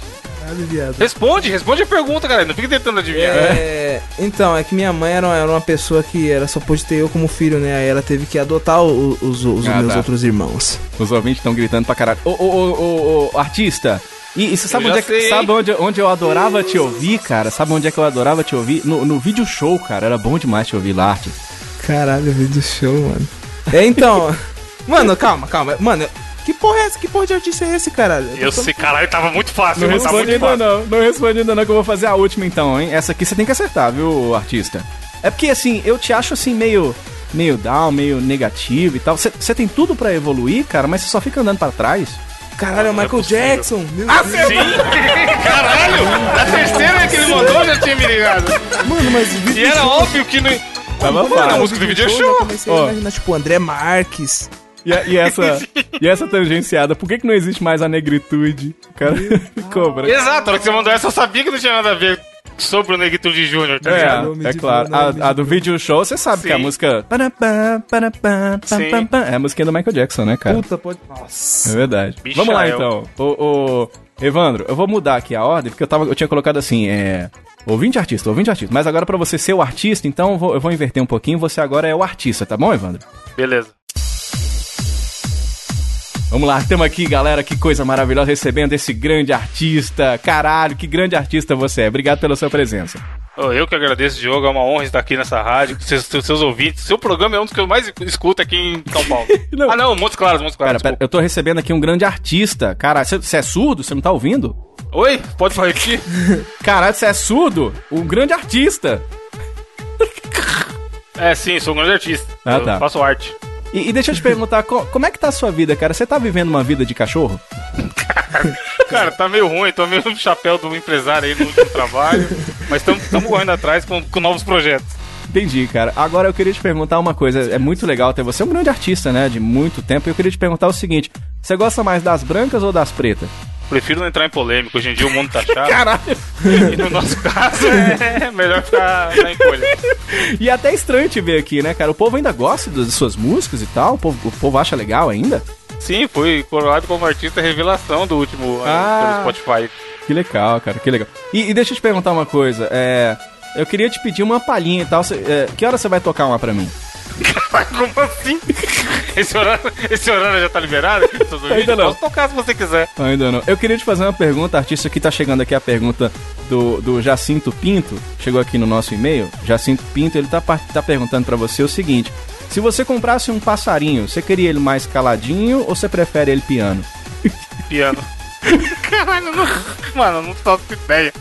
Responde, responde a pergunta, cara. Não fica tentando adivinhar. É, então, é que minha mãe era, era uma pessoa que era só pôde ter eu como filho, né? Aí ela teve que adotar o- os, os Ah, meus tá. outros irmãos. Os ouvintes estão gritando pra caralho. Ô, ô, ô, ô, ô, artista! E, e você sabe, onde, é, que- sabe onde, onde eu adorava te ouvir, cara? Sabe onde é que eu adorava te ouvir? No, no vídeo show, cara. Era bom demais te ouvir lá, artista. Caralho, vídeo show, mano. É, então. *laughs* mano, calma, calma. Mano, que porra é essa? Que porra de artista é esse, caralho? Eu sei, caralho, tava muito fácil. Não tá responde muito ainda fácil. não, não responde ainda não, que eu vou fazer a última então, hein? Essa aqui você tem que acertar, viu, artista? É porque, assim, eu te acho, assim, meio... Meio down, meio negativo e tal. Você tem tudo pra evoluir, cara, mas você só fica andando pra trás. Caralho, é o Não é Michael possível. Jackson. Meu Ah, Deus. Sim! *laughs* Caralho! Na terceira que ele mandou, eu já tinha me ligado. Mano, mas o vídeo E era óbvio que não. Tava era a fácil. música do video eu show? comecei a Ó. imaginar, tipo, André Marques. E, a- e essa, *laughs* e essa tangenciada, por que, que não existe mais a negritude? O cara *laughs* cobra. Exato, a hora que você mandou essa, eu sabia que não tinha nada a ver sobre o Negritude Júnior, tá ligado? É, é claro. A, a do vídeo show, você sabe Sim. que a música. Sim. É a musiquinha do Michael Jackson, né, cara? Puta, pode. É Nossa. verdade. Bichael. Vamos lá então. O, o- Evandro, eu vou mudar aqui a ordem, porque eu, tava, eu tinha colocado assim, é. Ouvinte artista, ouvinte artista. Mas agora pra você ser o artista, então eu vou, eu vou inverter um pouquinho. Você agora é o artista, tá bom, Evandro? Beleza. Vamos lá, estamos aqui, galera. Que coisa maravilhosa recebendo esse grande artista. Caralho, que grande artista você é. Obrigado pela sua presença. Eu que agradeço, Diogo. É uma honra estar aqui nessa rádio, seus, seus ouvintes. Seu programa é um dos que eu mais escuto aqui em São Paulo. *laughs* Não. Ah, não, Montes Claros, Montes Pera, Claros. pera, eu tô recebendo aqui um grande artista. Cara, você é surdo? Você não tá ouvindo? Oi, pode falar aqui? *laughs* Caralho, você é surdo? Um grande artista. É, sim, sou um grande artista. Ah, eu tá. faço arte. E, e deixa eu te perguntar, co- como é que tá a sua vida, cara? Você tá vivendo uma vida de cachorro? *laughs* Cara, tá meio ruim, tô meio no chapéu do empresário aí no último trabalho. Mas estamos correndo atrás com, com novos projetos. Entendi, cara. Agora eu queria te perguntar uma coisa. É muito legal ter você, é um grande artista, né? De muito tempo. E eu queria te perguntar o seguinte: você gosta mais das brancas ou das pretas? Prefiro não entrar em polêmica. Hoje em dia o mundo tá *laughs* chato. Caralho! E no nosso caso é melhor ficar na encolha. E é até estranho te ver aqui, né, cara? O povo ainda gosta das suas músicas e tal? O povo, o povo acha legal ainda? Sim, fui coroado como artista revelação do último ano Ah. pelo Spotify. Que legal, cara, que legal. E, e deixa eu te perguntar uma coisa. É. Eu queria te pedir uma palhinha e tal. Cê- é, que hora você vai tocar uma pra mim? Como assim? Esse horário, esse horário já tá liberado? Ainda não. Posso tocar se você quiser. Ainda não. Eu queria te fazer uma pergunta, artista, que tá chegando aqui a pergunta do, do Jacinto Pinto. Chegou aqui no nosso e-mail. Jacinto Pinto, ele tá, tá perguntando pra você o seguinte: se você comprasse um passarinho, você queria ele mais caladinho ou você prefere ele piano? Piano. *laughs* Caralho, não... mano, não faço ideia.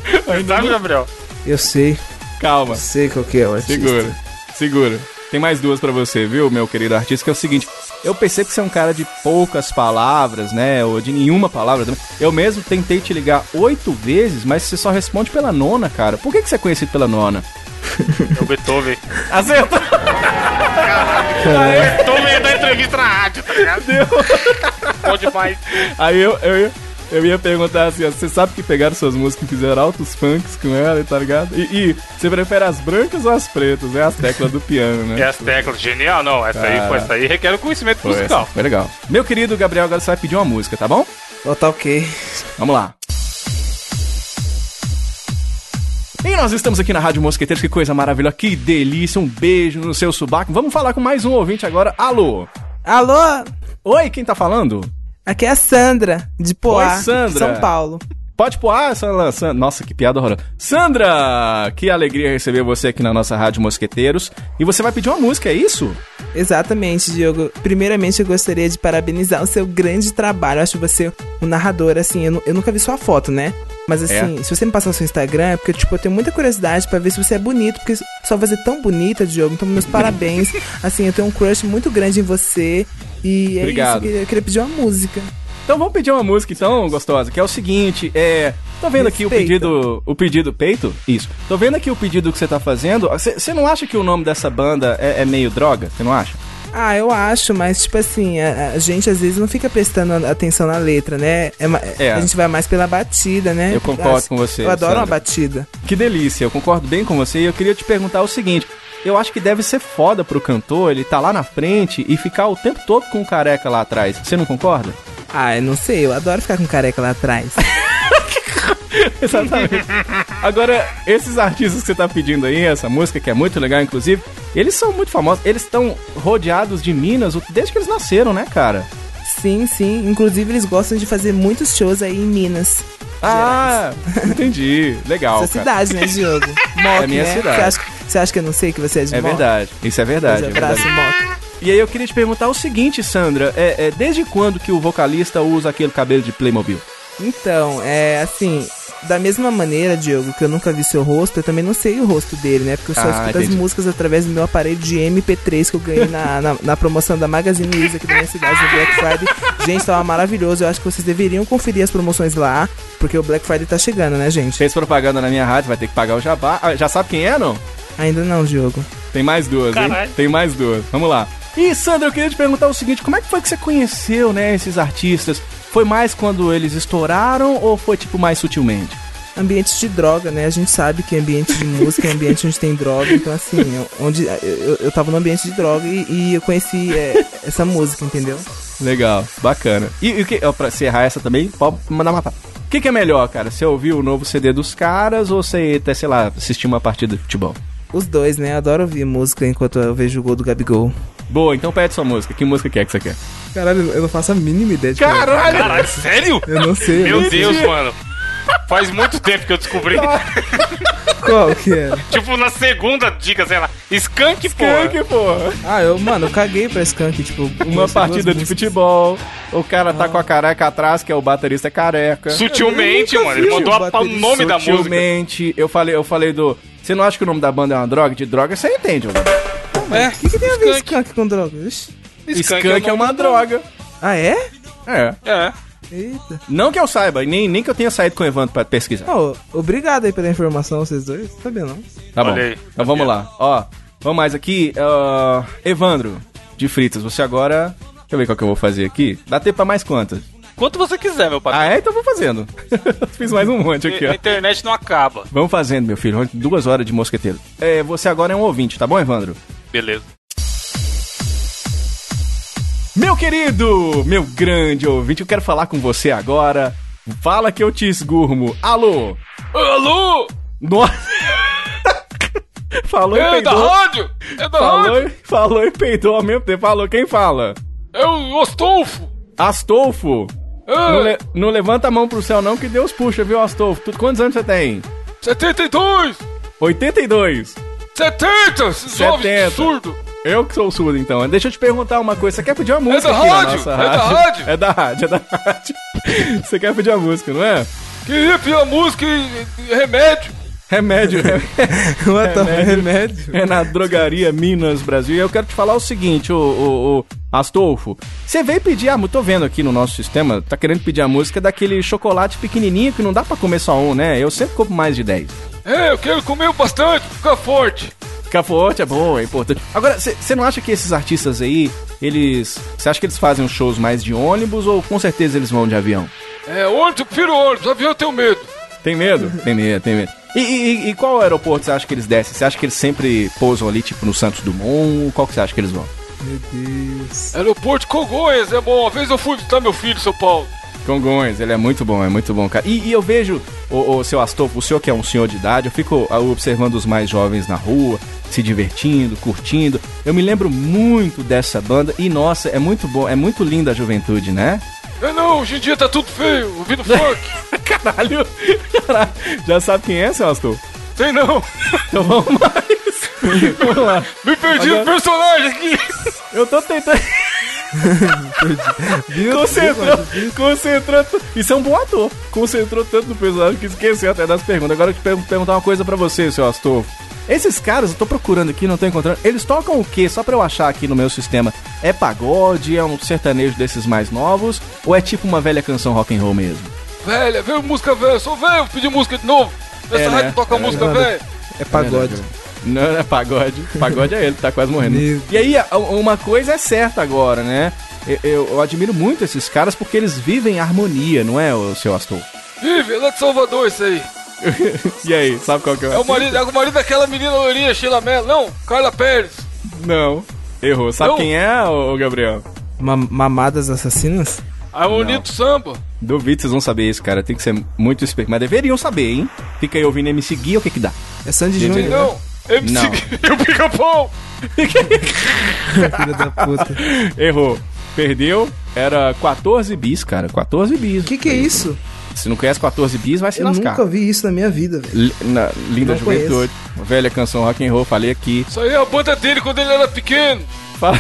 Sabe, Gabriel? Eu sei, Calma. eu sei qual que é o artista. Segura, segura. Tem mais duas pra você, viu, meu querido artista, que é o seguinte. Eu percebo que você é um cara de poucas palavras, né? Ou de nenhuma palavra também. Eu mesmo tentei te ligar oito vezes, mas você só responde pela nona, cara. Por que, que você é conhecido pela nona? *laughs* É o Beethoven. Acertou! O Beethoven ia dar entrevista na rádio, tá ligado? Bom demais. Aí eu, eu, ia- eu ia perguntar assim, ó, você sabe que pegaram suas músicas e fizeram altos funks com ela, tá ligado? E, e você prefere as brancas ou as pretas? É as teclas do piano, né? E as teclas, genial, não. Essa aí, Cara. foi, essa aí requer o conhecimento Foi, musical. essa foi legal. Meu querido Gabriel, agora você vai pedir uma música, tá bom? Ó, tá ok. Vamos lá. E nós estamos aqui na Rádio Mosqueteiros, que coisa maravilhosa, que delícia, um beijo no seu subaco. Vamos falar com mais um ouvinte agora. Alô? Alô? Oi, quem tá falando? Aqui é a Sandra, de Poá, Oi, Sandra. São Paulo. Pode poar, Sandra. San- Nossa, que piada horrorosa. Sandra, que alegria receber você aqui na nossa Rádio Mosqueteiros. E você vai pedir uma música, é isso? Exatamente, Diogo. Primeiramente, eu gostaria de parabenizar o seu grande trabalho. Eu acho você um narrador, assim, eu, eu nunca vi sua foto, né? Mas assim, se você me passar o seu Instagram, é porque, tipo, eu tenho muita curiosidade pra ver se você é bonito, porque sua voz é tão bonita, Diogo. Então, meus parabéns. *laughs* assim, eu tenho um crush muito grande em você. E é Obrigado. isso, eu queria, pedir uma música. Então vamos pedir uma música então, gostosa, que é o seguinte, é... Tô vendo aqui o Respeita. pedido... O pedido... Peito? Isso. Tô vendo aqui o pedido que você tá fazendo. Você não acha que o nome dessa banda é, é meio droga? Você não acha? Ah, eu acho, mas tipo assim, a, a gente às vezes não fica prestando atenção na letra, né? É É. A gente vai mais pela batida, né? Eu concordo Acho- com você, Eu adoro uma Sandra. batida. Que delícia, eu concordo bem com você e eu queria te perguntar o seguinte. Eu acho que deve ser foda pro cantor ele tá lá na frente e ficar o tempo todo com o careca lá atrás. Você não concorda? Ah, eu não sei, eu adoro ficar com careca lá atrás. *laughs* Exatamente. Agora, esses artistas que você tá pedindo aí, essa música que é muito legal, inclusive, eles são muito famosos. Eles estão rodeados de minas desde que eles nasceram, né, cara? sim, sim. Inclusive, eles gostam de fazer muitos shows aí em Minas. Ah, entendi. Legal. Sua cidade, né, Diogo? *laughs* Mock, É minha né? cidade. Você acha, você acha que eu não sei que você é de É Mock? verdade. Isso é verdade. Pois É é, abraço, verdade. Mock. E aí eu queria te perguntar o seguinte, Sandra. É, é, desde quando que o vocalista usa aquele cabelo de Playmobil? Então, é assim, da mesma maneira, Diogo, que eu nunca vi seu rosto, eu também não sei o rosto dele, né? Porque eu só Ah, escuto as entendi. músicas através do meu aparelho de MP3 que eu ganhei na, na, na promoção da Magazine Luiza aqui da minha cidade, no Black Friday. Gente, tava maravilhoso. Eu acho que vocês deveriam conferir as promoções lá, porque o Black Friday tá chegando, né, gente? Fez propaganda na minha rádio, vai ter que pagar o jabá. Ah, já sabe quem é, não? Ainda não, Diogo. Tem mais duas, hein? Caralho. Tem mais duas. Vamos lá. E, Sandra, eu queria te perguntar o seguinte: como é que foi que você conheceu, né, esses artistas? Foi mais quando eles estouraram ou foi, tipo, mais sutilmente? Ambiente de droga, né? A gente sabe que ambiente de música é ambiente onde tem droga, então assim, eu- onde eu, eu, tava no ambiente de droga e, e eu conheci é, essa música, entendeu? Legal, bacana. E, e o que, ó, pra encerrar essa também, pode mandar matar. O que, que é melhor, cara? Você ouvir o novo CD dos caras ou você, até, sei lá, assistir uma partida de futebol? Os dois, né? Adoro ouvir música enquanto eu vejo o gol do Gabigol. Boa, então pede sua música. Que música que é que você quer? Caralho, eu não faço a mínima ideia de Caralho! Caralho, sério? Eu não sei. Meu eu não sei. Deus, mano. Faz muito tempo que eu descobri. *laughs* Qual que é? tipo, na segunda dica, sei lá. Skunk, pô. Skunk, porra. Ah, eu, mano, eu caguei pra Skunk, tipo... Uma partida de futebol, o cara tá com a careca atrás, que é o baterista careca. Sutilmente, mano. Ele mandou o o nome da música. Sutilmente, eu falei, eu falei do. Você não acha que o nome da banda é uma droga? De droga você entende, mano. É, O que, que tem a ver Skunk com droga? Ixi. Skunk, é, nome uma da droga. Ah, é? É. É. Eita. Não que eu saiba, nem, nem que eu tenha saído com o Evandro pra pesquisar. Ó, obrigado aí pela informação, vocês dois. Sabia não? Tá bom. Aí, então vamos lá. Ó, vamos mais aqui. ah, Evandro, de Fritas, você agora. Deixa eu ver qual que eu vou fazer aqui. Dá tempo pra mais quantas? Quanto você quiser, meu patrão. Ah, é? Então vou fazendo. *laughs* Fiz mais um monte aqui, A ó. internet não acaba. Vamos fazendo, meu filho. Duas horas de mosqueteiro. É, você agora é um ouvinte, tá bom, Evandro? Beleza. Meu querido, meu grande ouvinte, eu quero falar com você agora. Fala que eu te esgurmo. Alô? Alô? Nossa! *laughs* falou e É da peidou. rádio? É da Falou, rádio? falou e peidou ao mesmo tempo. Falou, quem fala? É o Ostolfo. Astolfo. É, Não, le- não levanta a mão pro céu não, que Deus puxa, viu, Astolfo? Tu- quantos anos você tem? 72. 82. 70. Esses jovens 70. surdo. Eu que sou surdo, então. Deixa eu te perguntar uma coisa. Você quer pedir uma música da aqui na rádio, é da rádio? rádio. É da rádio, é da rádio. *laughs* Você quer pedir uma música, não é? Queria pedir música e e remédio. Remédio. *laughs* Remédio. remédio? É na drogaria Minas Brasil. E eu quero te falar o seguinte, ô, ô, ô Astolfo. Você veio pedir a música. Tô vendo aqui no nosso sistema, tá querendo pedir a música daquele chocolate pequenininho que não dá pra comer só um, né? Eu sempre compro mais de 10. É, eu quero comer bastante, ficar forte. Ficar forte é bom, é importante. Agora, você não acha que esses artistas aí, eles. Você acha que eles fazem os shows mais de ônibus ou com certeza eles vão de avião? É, ônibus, eu prefiro ônibus, avião eu tenho medo. Tem medo? Tem medo, tem medo. E, e- e qual aeroporto você acha que eles descem? Você acha que eles sempre pousam ali, tipo, no Santos Dumont? Qual que você acha que eles vão? Meu Deus. Aeroporto de Congonhas é bom. Uma vez eu fui visitar meu filho em São Paulo. Congonhas, ele é muito bom, é muito bom, cara. E, e eu vejo, o, o seu Astolfo, o senhor que é um senhor de idade, eu fico ah, observando os mais jovens na rua, se divertindo, curtindo. Eu me lembro muito dessa banda e, nossa, é muito bom, é muito linda a juventude, né? É não, hoje em dia tá tudo feio, ouvindo funk. *laughs* Caralho, caralho. Já sabe quem é, seu Astolfo? Sei não. Então vamos mais. vamos lá. Me perdi Agora- no personagem aqui. Eu tô tentando. *laughs* Viu? Concentrou, concentrou. Isso é um bom ator. Concentrou tanto no personagem que esqueceu até das perguntas. Agora eu te per- perguntar uma coisa pra você, seu Astolfo. Esses caras, eu tô procurando aqui, não tô encontrando. Eles tocam o quê? Só pra eu achar aqui no meu sistema. É pagode? É um sertanejo desses mais novos? Ou é tipo uma velha canção rock and roll mesmo? Velha, veio música velha, sou velho, pedi música de novo. Nessa É, né? rádio toca É música verdade. velha. É pagode. Não, não é pagode. Pagode é ele, tá quase morrendo. E aí, uma coisa é certa agora, né? Eu, eu- eu admiro muito esses caras porque eles vivem em harmonia, não é, o seu Astolfo? Vive, é lá de Salvador isso aí. *laughs* E aí, sabe qual que é? É o marido, é o marido daquela menina loirinha, Sheila Mello. Não, Carla Pérez. Não. Errou. Sabe Não. quem é, ô, ô Gabriel? Ma- mamadas assassinas? A Bonito Samba. Duvido vocês vão saber isso, cara. Tem que ser muito esperto. Mas deveriam saber, hein? Fica aí ouvindo MC Gui, o que que dá? É Sandy Júnior, né? Não, MC Não. e *laughs* o Pica-Pau. filho da puta. *laughs* Errou. Perdeu. Era 14 bis, cara. 14 bis. O que que é isso? Se não conhece 14 bis, vai se Eu lascar. nunca vi isso na minha vida, velho. Na- linda Não juventude. Velha canção rock and roll, falei aqui. Isso aí é a banda dele quando ele era pequeno. Fa-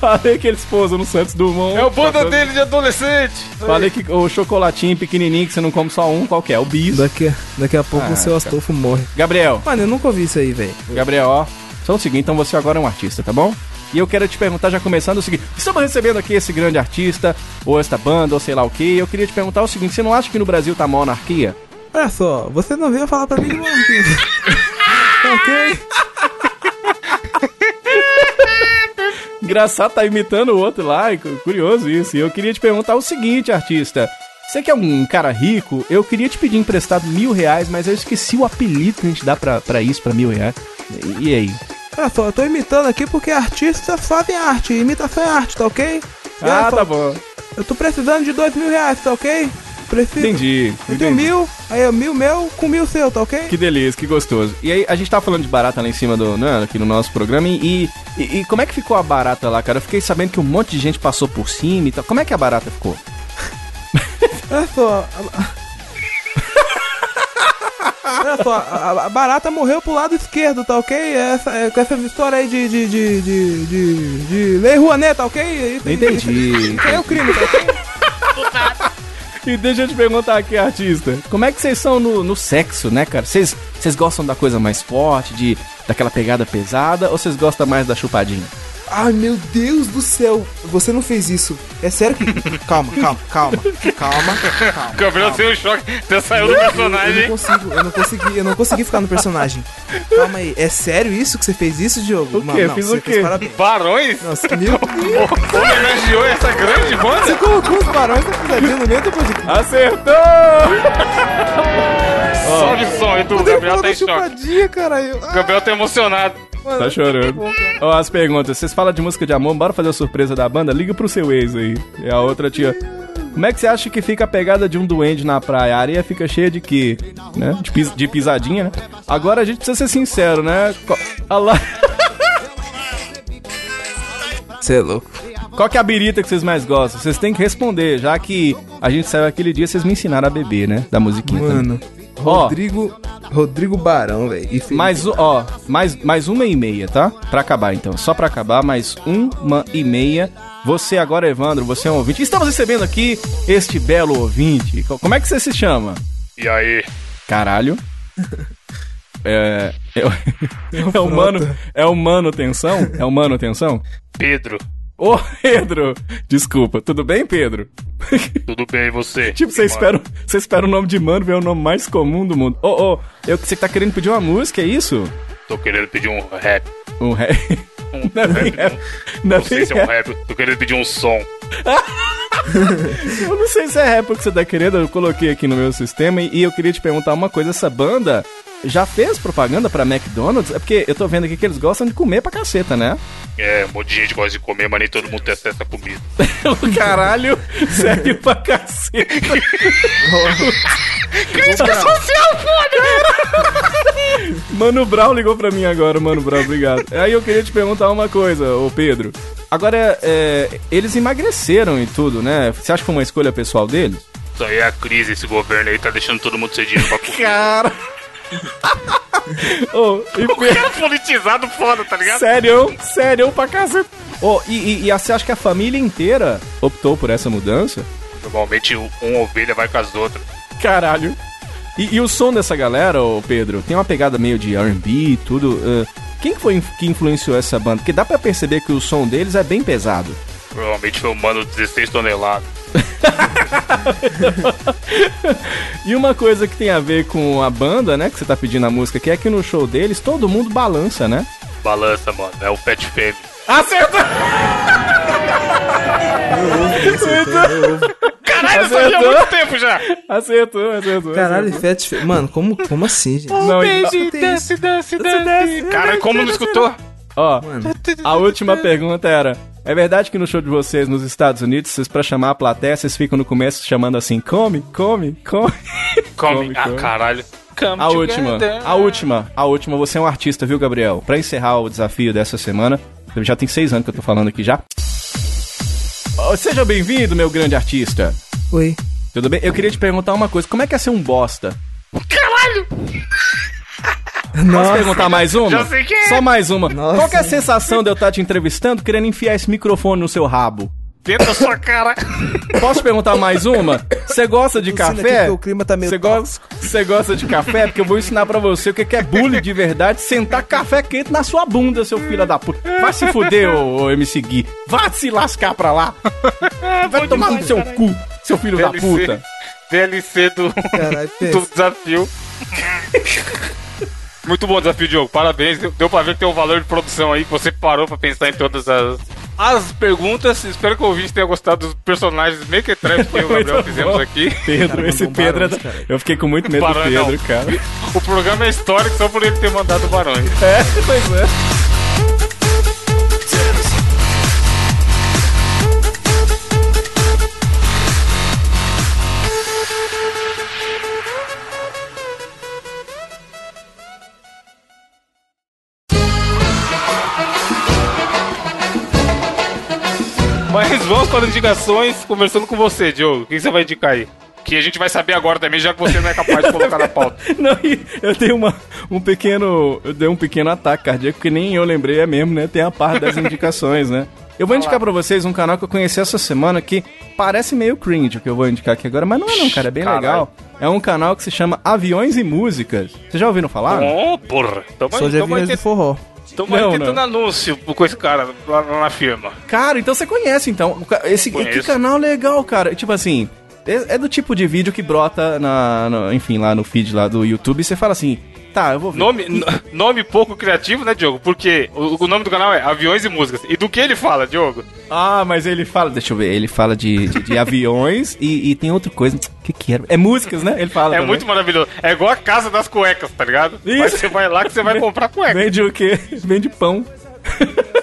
falei que eles pousam no Santos Dumont. É a banda 14 dele de adolescente. Falei que o chocolatinho pequenininho que você não come só um, qual que é? O bis. Daqui, daqui a pouco Ah, o seu cara. Astolfo morre. Gabriel, Mano, eu nunca ouvi isso aí, velho. Gabriel, ó. Só o seguinte, então você agora é um artista, tá bom? E eu quero te perguntar, já começando o seguinte: estamos recebendo aqui esse grande artista, ou esta banda, ou sei lá o que. Eu queria te perguntar o seguinte: você não acha que no Brasil tá uma anarquia? Olha só, você não veio falar pra mim, mano. que- *laughs* ok? Engraçado, tá imitando o outro lá, cu- curioso isso. E eu queria te perguntar o seguinte, artista. Você que é um cara rico, eu queria te pedir emprestado mil reais, mas eu esqueci o apelido que a gente dá pra, pra isso, pra mil reais. E, e aí? Olha só, eu tô imitando aqui porque artistas fazem arte. Imitação é arte, tá ok? E Ah, tá bom. Eu tô precisando de dois mil reais, tá ok? Preciso. Entendi. Eu tenho mil, aí é mil meu com mil seu, tá ok? Que delícia, que gostoso. E aí, a gente tava falando de barata lá em cima do. Né, aqui no nosso programa. E, e, e como é que ficou a barata lá, cara? Eu fiquei sabendo que um monte de gente passou por cima e tal. Como é que a barata ficou? *laughs* Olha só. A- Olha só, a, a barata morreu pro lado esquerdo, tá ok? Essa, é, com essa história aí de. de. de. de. de, de Lei Rouanet, tá ok? Isso- Entendi. Isso aí é o crime, tá ok? E deixa eu te perguntar aqui, artista. Como é que vocês são no, no sexo, né, cara? Vocês vocês gostam da coisa mais forte, de daquela pegada pesada, ou vocês gostam mais da chupadinha? Ai meu Deus do céu, você não fez isso. É sério que. *laughs* Calma, calma, calma, calma, calma. O Gabriel saiu um choque, até saiu do Eu não personagem. consigo, eu não consegui, eu não consegui ficar no personagem. Calma aí, é sério isso que você fez isso, Diogo? O quê? Fiz você o quê? fez parabéns. Barões? Nossa, que meu *laughs* Deus. Homenageou essa grande banda? Você colocou os barões da pisadinha no meio do podcast. Acertou! *laughs* Sobe o som, tu, o Gabriel tá em choque. chupadinha, caralho. O Gabriel tá emocionado. Mano, Tá chorando. Ó, as perguntas. Vocês falam de música de amor, bora fazer a surpresa da banda? Liga pro seu ex aí. E a outra tia. Como é que você acha que fica a pegada de um duende na praia? A areia fica cheia de quê? Né? De, pis- de pisadinha, né? Agora a gente precisa ser sincero, né? Qual, a lá- Você *laughs* é louco. Qual que é a birita que vocês mais gostam? Vocês têm que responder, já que a gente saiu aquele dia, vocês me ensinaram a beber, né? Da musiquinha. também. Mano, Ó. Rodrigo. Rodrigo Barão, velho. Mais, um- ó, mais, mais uma e meia, tá? Pra acabar, então. Só pra acabar, mais uma e meia. Você agora, Evandro, você é um ouvinte. Estamos recebendo aqui este belo ouvinte. Co- Como é que você se chama? E aí? Caralho. É. *laughs* É, é o mano. É o manutenção? É o manutenção? Pedro, Ô, Pedro! Desculpa, tudo bem, Pedro? tudo bem você? *laughs* Tipo, você espera, você espera o nome de mano, ver o nome mais comum do mundo. Ô, ô, eu, você tá querendo pedir uma música, é isso? Tô querendo pedir um rap. Um rap. Um *laughs* Não é rap, rap. não. Não é Não sei se é um rap. rap. Tô querendo pedir um som. *laughs* Eu não sei se é rap que você tá querendo, eu coloquei aqui no meu sistema e, e eu queria te perguntar uma coisa, essa banda, já fez propaganda pra McDonald's? É porque eu tô vendo aqui que eles gostam de comer pra caceta, né? É, um monte de gente gosta de comer, mas nem todo mundo tem acesso à comida. O *laughs* caralho, sério pra caceta. *laughs* Crítica social, foda! Mano Brown ligou pra mim agora, Mano Brown, obrigado. Aí eu queria te perguntar uma coisa, ô Pedro. Agora, é, eles emagreceram e tudo, né? Você acha que foi uma escolha pessoal deles? Isso aí é a crise, esse governo aí tá deixando todo mundo dinheiro pra comer. Cara. Ô, e O cara politizado foda, tá ligado? sério, sério pra caceta. Ô, e, e, e você acha que a família inteira optou por essa mudança? Normalmente um uma ovelha vai com as outras. Caralho. E, e o som dessa galera, ô Pedro, tem uma pegada meio de R&B e tudo. eh, quem que foi que influenciou essa banda? Porque dá pra perceber que o som deles é bem pesado. Provavelmente foi um mano de 16 toneladas. *laughs* E uma coisa que tem a ver com a banda, né, que você tá pedindo a música, que é que no show deles todo mundo balança, né? Balança, mano. É o Pet Fêmea. Acerta! Caralho, eu sabia há Acertou. muito tempo já! Acertou, acertou. Caralho, acertou. Fat Fe- Mano, como, como assim, gente? Não, e- Baby, desce, desce, desce. Cara, como não escutou? ó, Mano, a última pergunta era: É verdade que no show de vocês nos Estados Unidos, vocês pra chamar a plateia, vocês ficam no começo chamando assim, come, come, come. *laughs* Come. Come, Ah, come. caralho. Come A última, together. a última, a última. Você é um artista, viu, Gabriel? Pra encerrar o desafio dessa semana, já tem seis anos que eu tô falando aqui já. Oh, seja bem-vindo, meu grande artista. oi. Tudo bem? Eu queria te perguntar uma coisa. Como é que é ser um bosta? Posso Nossa, perguntar mais uma? Já sei quem é. Só mais uma. Nossa. Qual que é a sensação de eu estar te entrevistando querendo enfiar esse microfone no seu rabo? Dentro da sua cara. *laughs* Posso perguntar mais uma? Você gosta de café? o clima tá meio Você gosta, gosta de café? Porque eu vou ensinar pra você o que que é bullying de verdade. Sentar café quente na sua bunda, seu filho da puta. Vai se fuder, ô, ô MC Gui. Vai se lascar pra lá. *laughs* Vai tomar no seu cu, seu filho da DLC. puta. DLC do, Caralho, *laughs* do desafio. Muito bom desafio, Diogo. Parabéns. Deu- pra ver que tem um valor de produção aí. que Você parou pra pensar em todas as, as perguntas. Espero que o ouvinte tenha gostado dos personagens mequetrefes que eu e o Gabriel fizemos aqui. Pedro, Cara, esse Pedro. é barões, da- cara. Eu fiquei com muito medo do Pedro, não. cara. O programa é histórico só por ele ter mandado barões. É, pois é. Para indicações, conversando com você, Diogo. O que você vai indicar aí? Que a gente vai saber agora também, já que você não é capaz de colocar na pauta. *laughs* Não, e eu dei uma, um pequeno. Eu dei um pequeno ataque cardíaco, que nem eu lembrei, é mesmo, né? Tem a parte das indicações, né? Eu vou indicar pra vocês um canal que eu conheci essa semana que parece meio cringe o que eu vou indicar aqui agora, mas não é não, cara, é bem Caralho. legal. É um canal que se chama Aviões e Músicas. Vocês já ouviram falar? Oh, porra. Tamo, Sou de tamo, aviões do forró. Não, tentando anúncio com esse cara lá, na firma. Cara, então você conhece, então. Esse que canal legal, cara. Tipo assim, é, é do tipo de vídeo que brota na, no- enfim, lá no feed lá do YouTube e você fala assim, tá, eu vou ver. Nome, nome pouco criativo, né, Diogo? Porque o, o nome do canal é Aviões e Músicas. E do que ele fala, Diogo? Ah, mas ele fala, deixa eu ver, ele fala de, de, de aviões e, e tem outra coisa. O que que era? É músicas, né? Ele fala É também. muito maravilhoso. É igual a casa das cuecas, tá ligado? Isso. Mas você vai lá que você vai *laughs* comprar cueca. Vende o quê? Vende pão. *laughs*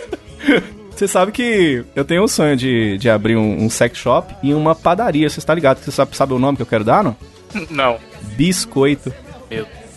Você sabe que eu tenho um sonho de, de abrir um, um sex shop e uma padaria. Você está ligado? Você sabe, sabe o nome que eu quero dar, não? Não. Biscoito.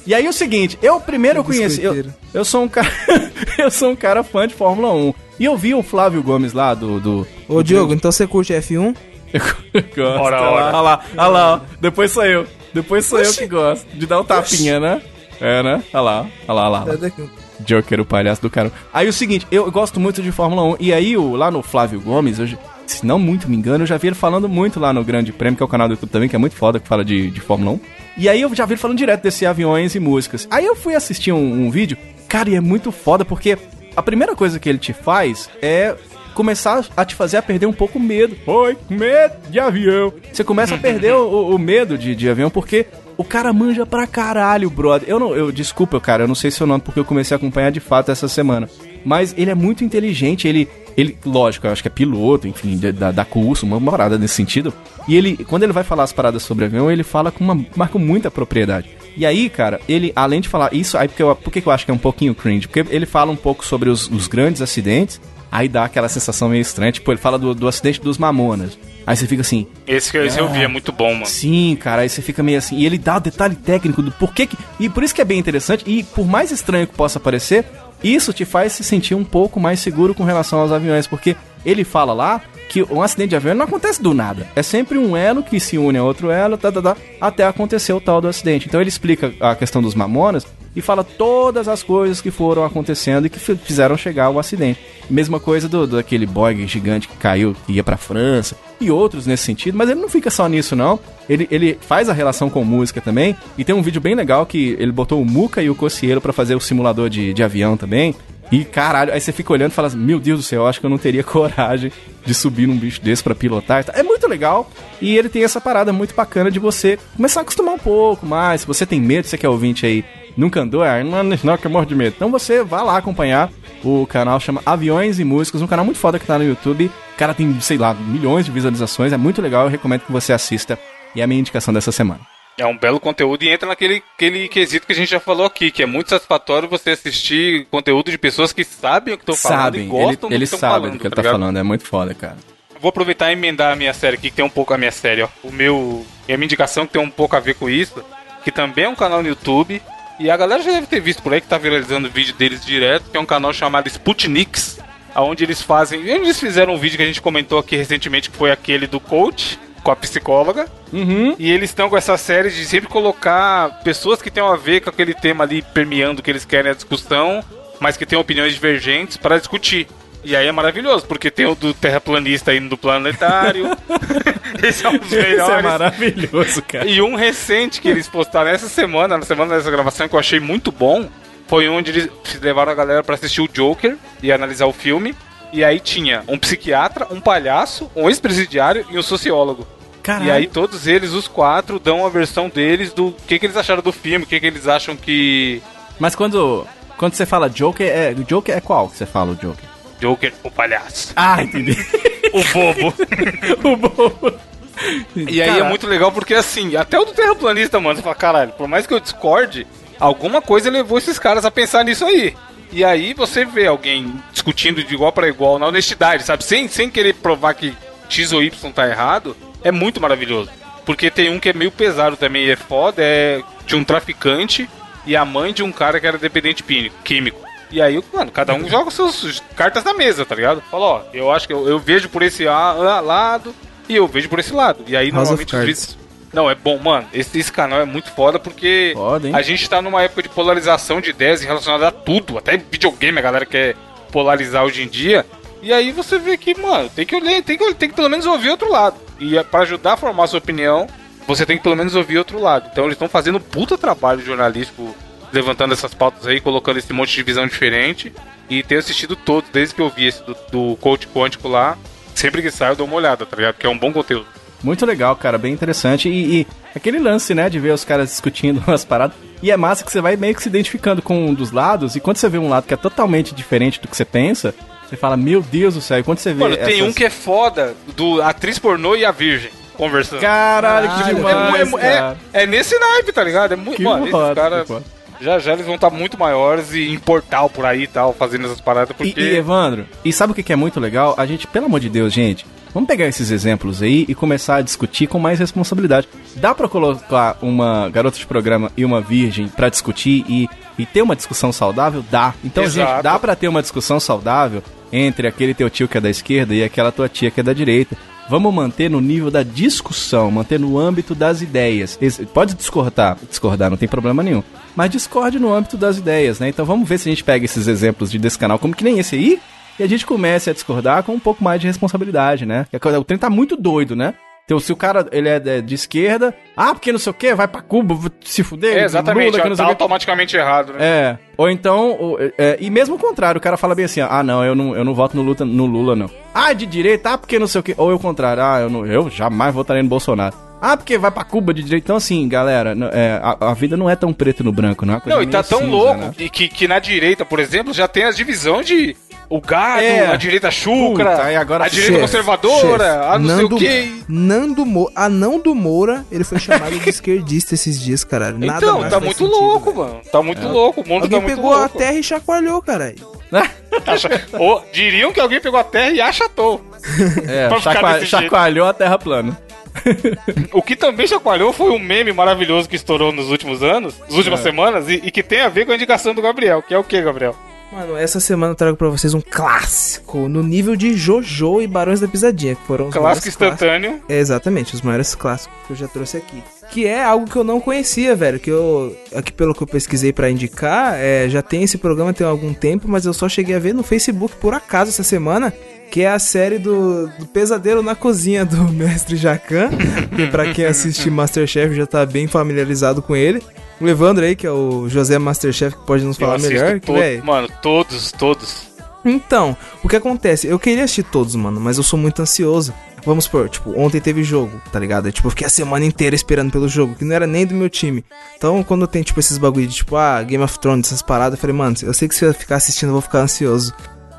E aí o seguinte, eu primeiro eu conheci. Eu, eu sou um cara. *laughs* eu sou um cara fã de Fórmula 1. E eu vi o Flávio Gomes lá do. do Ô, Diogo, então você curte F1? Eu *laughs* gosto. Ora, olha lá, ora. Olha lá, olha lá, ó. Depois sou eu. Depois sou eu que gosto. De dar um tapinha, né? É, né? Olha lá, olha lá, olha lá. É. Joker, o palhaço do cara. Aí o seguinte, eu gosto muito de Fórmula 1. E aí, o, lá no Flávio Gomes, eu, se não muito me engano, eu já vi ele falando muito lá no Grande Prêmio, que é o canal do YouTube também, que é muito foda, que fala de, de Fórmula 1. E aí eu já vi ele falando direto desse aviões e músicas. Aí eu fui assistir um, um vídeo, cara, e é muito foda, porque a primeira coisa que ele te faz é começar a te fazer a perder um pouco o medo. Oi, medo de avião. Você começa a perder o, o medo de, de avião, porque o cara manja pra caralho, brother. Eu não, eu desculpa, cara, eu não sei seu nome porque eu comecei a acompanhar de fato essa semana. Mas ele é muito inteligente, ele, ele lógico, eu acho que é piloto, enfim, da- da, curso, uma parada nesse sentido. E ele, quando ele vai falar as paradas sobre avião, ele fala com uma, marca muita propriedade. E aí, cara, ele, além de falar isso, aí porque eu, por que eu acho que é um pouquinho cringe? Porque ele fala um pouco sobre os, os grandes acidentes, aí dá aquela sensação meio estranha, tipo, ele fala do, do acidente dos Mamonas. Aí você fica assim, Esse que esse eu vi, é muito bom, mano. Sim, cara, aí você fica meio assim. E ele dá o detalhe técnico do porquê que. E por isso que é bem interessante. E por mais estranho que possa parecer, isso te faz se sentir um pouco mais seguro com relação aos aviões. Porque ele fala lá que um acidente de avião não acontece do nada. É sempre um elo que se une a outro elo, tá, tá, tá, até acontecer o tal do acidente. Então ele explica a questão dos mamonas e fala todas as coisas que foram acontecendo e que fi- fizeram chegar ao acidente. Mesma coisa do, daquele Boeing gigante que caiu, que ia pra França, e outros nesse sentido, mas ele não fica só nisso, não. Ele, ele faz a relação com música também, e tem um vídeo bem legal que ele botou o Muca e o Cocielo pra fazer o simulador de, de avião também. E caralho, aí você fica olhando e fala assim: Meu Deus do céu, acho que eu não teria *laughs* coragem de subir num bicho desse pra pilotar. É muito legal. E ele tem essa parada muito bacana de você começar a acostumar um pouco mais. Se você tem medo, você que é ouvinte aí, nunca andou, ah, não, que eu morro de medo. Então você vá lá acompanhar. O canal chama Aviões e Músicos, um canal muito foda que tá no YouTube. O cara tem, sei lá, milhões de visualizações, é muito legal, eu recomendo que você assista. E é a minha indicação dessa semana. É um belo conteúdo e entra naquele aquele quesito que a gente já falou aqui, que é muito satisfatório você assistir conteúdo de pessoas que sabem o que estão falando e gostam ele, do que eles estão sabem falando. do que ele tá tá falando, é muito foda, cara. Vou aproveitar e emendar a minha série aqui, que tem um pouco a minha série, ó. O meu. E a minha indicação que tem um pouco a ver com isso, que também é um canal no YouTube. E a galera já deve ter visto por aí que tá viralizando o vídeo deles direto, que é um canal chamado Sputniks, onde eles fazem. Eles fizeram um vídeo que a gente comentou aqui recentemente, que foi aquele do coach com a psicóloga. Uhum. E eles estão com essa série de sempre colocar pessoas que tenham a ver com aquele tema ali permeando que eles querem a discussão, mas que têm opiniões divergentes para discutir. E aí é maravilhoso, porque tem o do terraplanista indo do planetário. *laughs* Esse é um dos Isso é melhores. maravilhoso, cara. E um recente que eles postaram essa semana, na semana dessa gravação, que eu achei muito bom, foi onde eles levaram a galera pra assistir o Joker e analisar o filme. E aí tinha um psiquiatra, um palhaço, um ex-presidiário e um sociólogo. Caralho. E aí todos eles, os quatro, dão a versão deles do que, que eles acharam do filme, o que, que eles acham que Mas quando, quando você fala Joker, é, o Joker é qual que você fala o Joker? Joker, o palhaço, Ah, entendi. *laughs* o bobo. *laughs* o bobo. E aí é muito legal porque assim, até o do terraplanista, mano, você fala, caralho, por mais que eu discorde, alguma coisa levou esses caras a pensar nisso aí. E aí você vê alguém discutindo de igual para igual na honestidade, sabe? Sem, sem querer provar que X ou Y tá errado, é muito maravilhoso. Porque tem um que é meio pesado também é foda, é de um traficante e a mãe de um cara que era dependente químico. E aí, mano, cada um joga suas cartas na mesa, tá ligado? Fala, ó, eu acho que eu, eu vejo por esse lado e eu vejo por esse lado. E aí, House normalmente, os vídeos. Não, é bom, mano. Esse, esse canal é muito foda porque Foda, a gente tá numa época de polarização de ideias relacionadas a tudo. Até videogame a galera quer polarizar hoje em dia. E aí você vê que, mano, tem que olhar, tem que, tem que pelo menos ouvir outro lado. E é pra ajudar a formar a sua opinião, você tem que pelo menos ouvir outro lado. Então eles estão fazendo puta trabalho jornalístico, levantando essas pautas aí, colocando esse monte de visão diferente. E tenho assistido todos, desde que eu vi esse do, do coach quântico lá. Sempre que sai eu dou uma olhada, tá ligado? Porque é um bom conteúdo. Muito legal, cara, bem interessante. E, e aquele lance, né, de ver os caras discutindo *laughs* umas paradas. E é massa que você vai meio que se identificando com um dos lados. E quando você vê um lado que é totalmente diferente do que você pensa, você fala, meu Deus do céu. E quando você vê. Mano, tem essas- um que é foda, do atriz pornô e a virgem, conversando. Caralho, que Caralho, demais, é, é- cara. é nesse naipe, tá ligado? É muito. Que Mano, esses caras. Já já eles vão estar muito maiores e em portal por aí e tal, fazendo essas paradas, E, porque. e, Evandro, e sabe o que que é muito legal? A gente, pelo amor de Deus, gente, vamos pegar esses exemplos aí e começar a discutir com mais responsabilidade. Dá pra colocar uma garota de programa e uma virgem pra discutir e, e ter uma discussão saudável? Dá. Então, Exato. gente, dá pra ter uma discussão saudável entre aquele teu tio que é da esquerda e aquela tua tia que é da direita. Vamos manter no nível da discussão, manter no âmbito das ideias. Pode discordar, discordar, não tem problema nenhum. Mas discorde no âmbito das ideias, né? Então vamos ver se a gente pega esses exemplos de, desse canal, como que nem esse aí, e a gente comece a discordar com um pouco mais de responsabilidade, né? O trem tá muito doido, né? Então, se o cara ele é de, de esquerda, ah, porque não sei o que, vai pra Cuba, se fuder, É, exatamente, Lula, que não tá automaticamente errado, né? É. Ou então, o- é, e mesmo o contrário, o cara fala bem assim, ah, não, eu não, eu não voto no Lula, no Lula, não. Ah, de direita, ah, porque não sei o quê. Ou o contrário, ah, eu, não, eu jamais votaria no Bolsonaro. Ah, porque vai pra Cuba de direito. Então, assim, galera, é, a, a vida não é tão preto no branco, não é coisa Não, e tá tão cinza, louco né? que, que, que na direita, por exemplo, já tem as divisões de o gado, É. a direita chucra, Puta, agora a direita conservadora, a não Nando, sei o quê. Nando Moura, anão do Moura, ele foi chamado de *laughs* esquerdista esses dias, caralho. Nada Então, mais tá muito sentido, louco, velho. mano. Tá muito louco, o mundo Alguém tá muito pegou a terra e chacoalhou, caralho. *laughs* Ô, diriam que alguém pegou a terra e achatou. *laughs* É, chacua- desse jeito. chacoalhou a terra plana. O que também chacoalhou foi um meme maravilhoso que estourou nos últimos anos, nas últimas semanas, e, e que tem a ver com a indicação do Gabriel, que é o que, Gabriel? Mano, essa semana eu trago pra vocês um clássico no nível de Jojo e Barões da Pisadinha, que foram os Clássico maiores clássicos. instantâneo. É, exatamente, os maiores clássicos que eu já trouxe aqui. Que é algo que eu não conhecia, velho. Que eu. Aqui pelo que eu pesquisei pra indicar, é, já tem esse programa tem algum tempo, mas eu só cheguei a ver no Facebook por acaso essa semana. Que é a série do, do Pesadelo na Cozinha do *laughs* Mestre Jacan. que pra quem assiste *laughs* Masterchef já tá bem familiarizado com ele. O Evandro aí, que é o José Masterchef, que pode nos Eu falar melhor. Que, todo- véi, mano, todos, todos. então, o que acontece? Eu queria assistir todos, mano, mas eu sou muito ansioso. Vamos supor, tipo, ontem teve jogo, tá ligado? Eu, tipo, eu fiquei a semana inteira esperando pelo jogo, que não era nem do meu time. Então, quando tem, tipo, esses bagulho de, tipo, ah, Game of Thrones, essas paradas, eu falei, mano, eu sei que se eu ficar assistindo, eu vou ficar ansioso.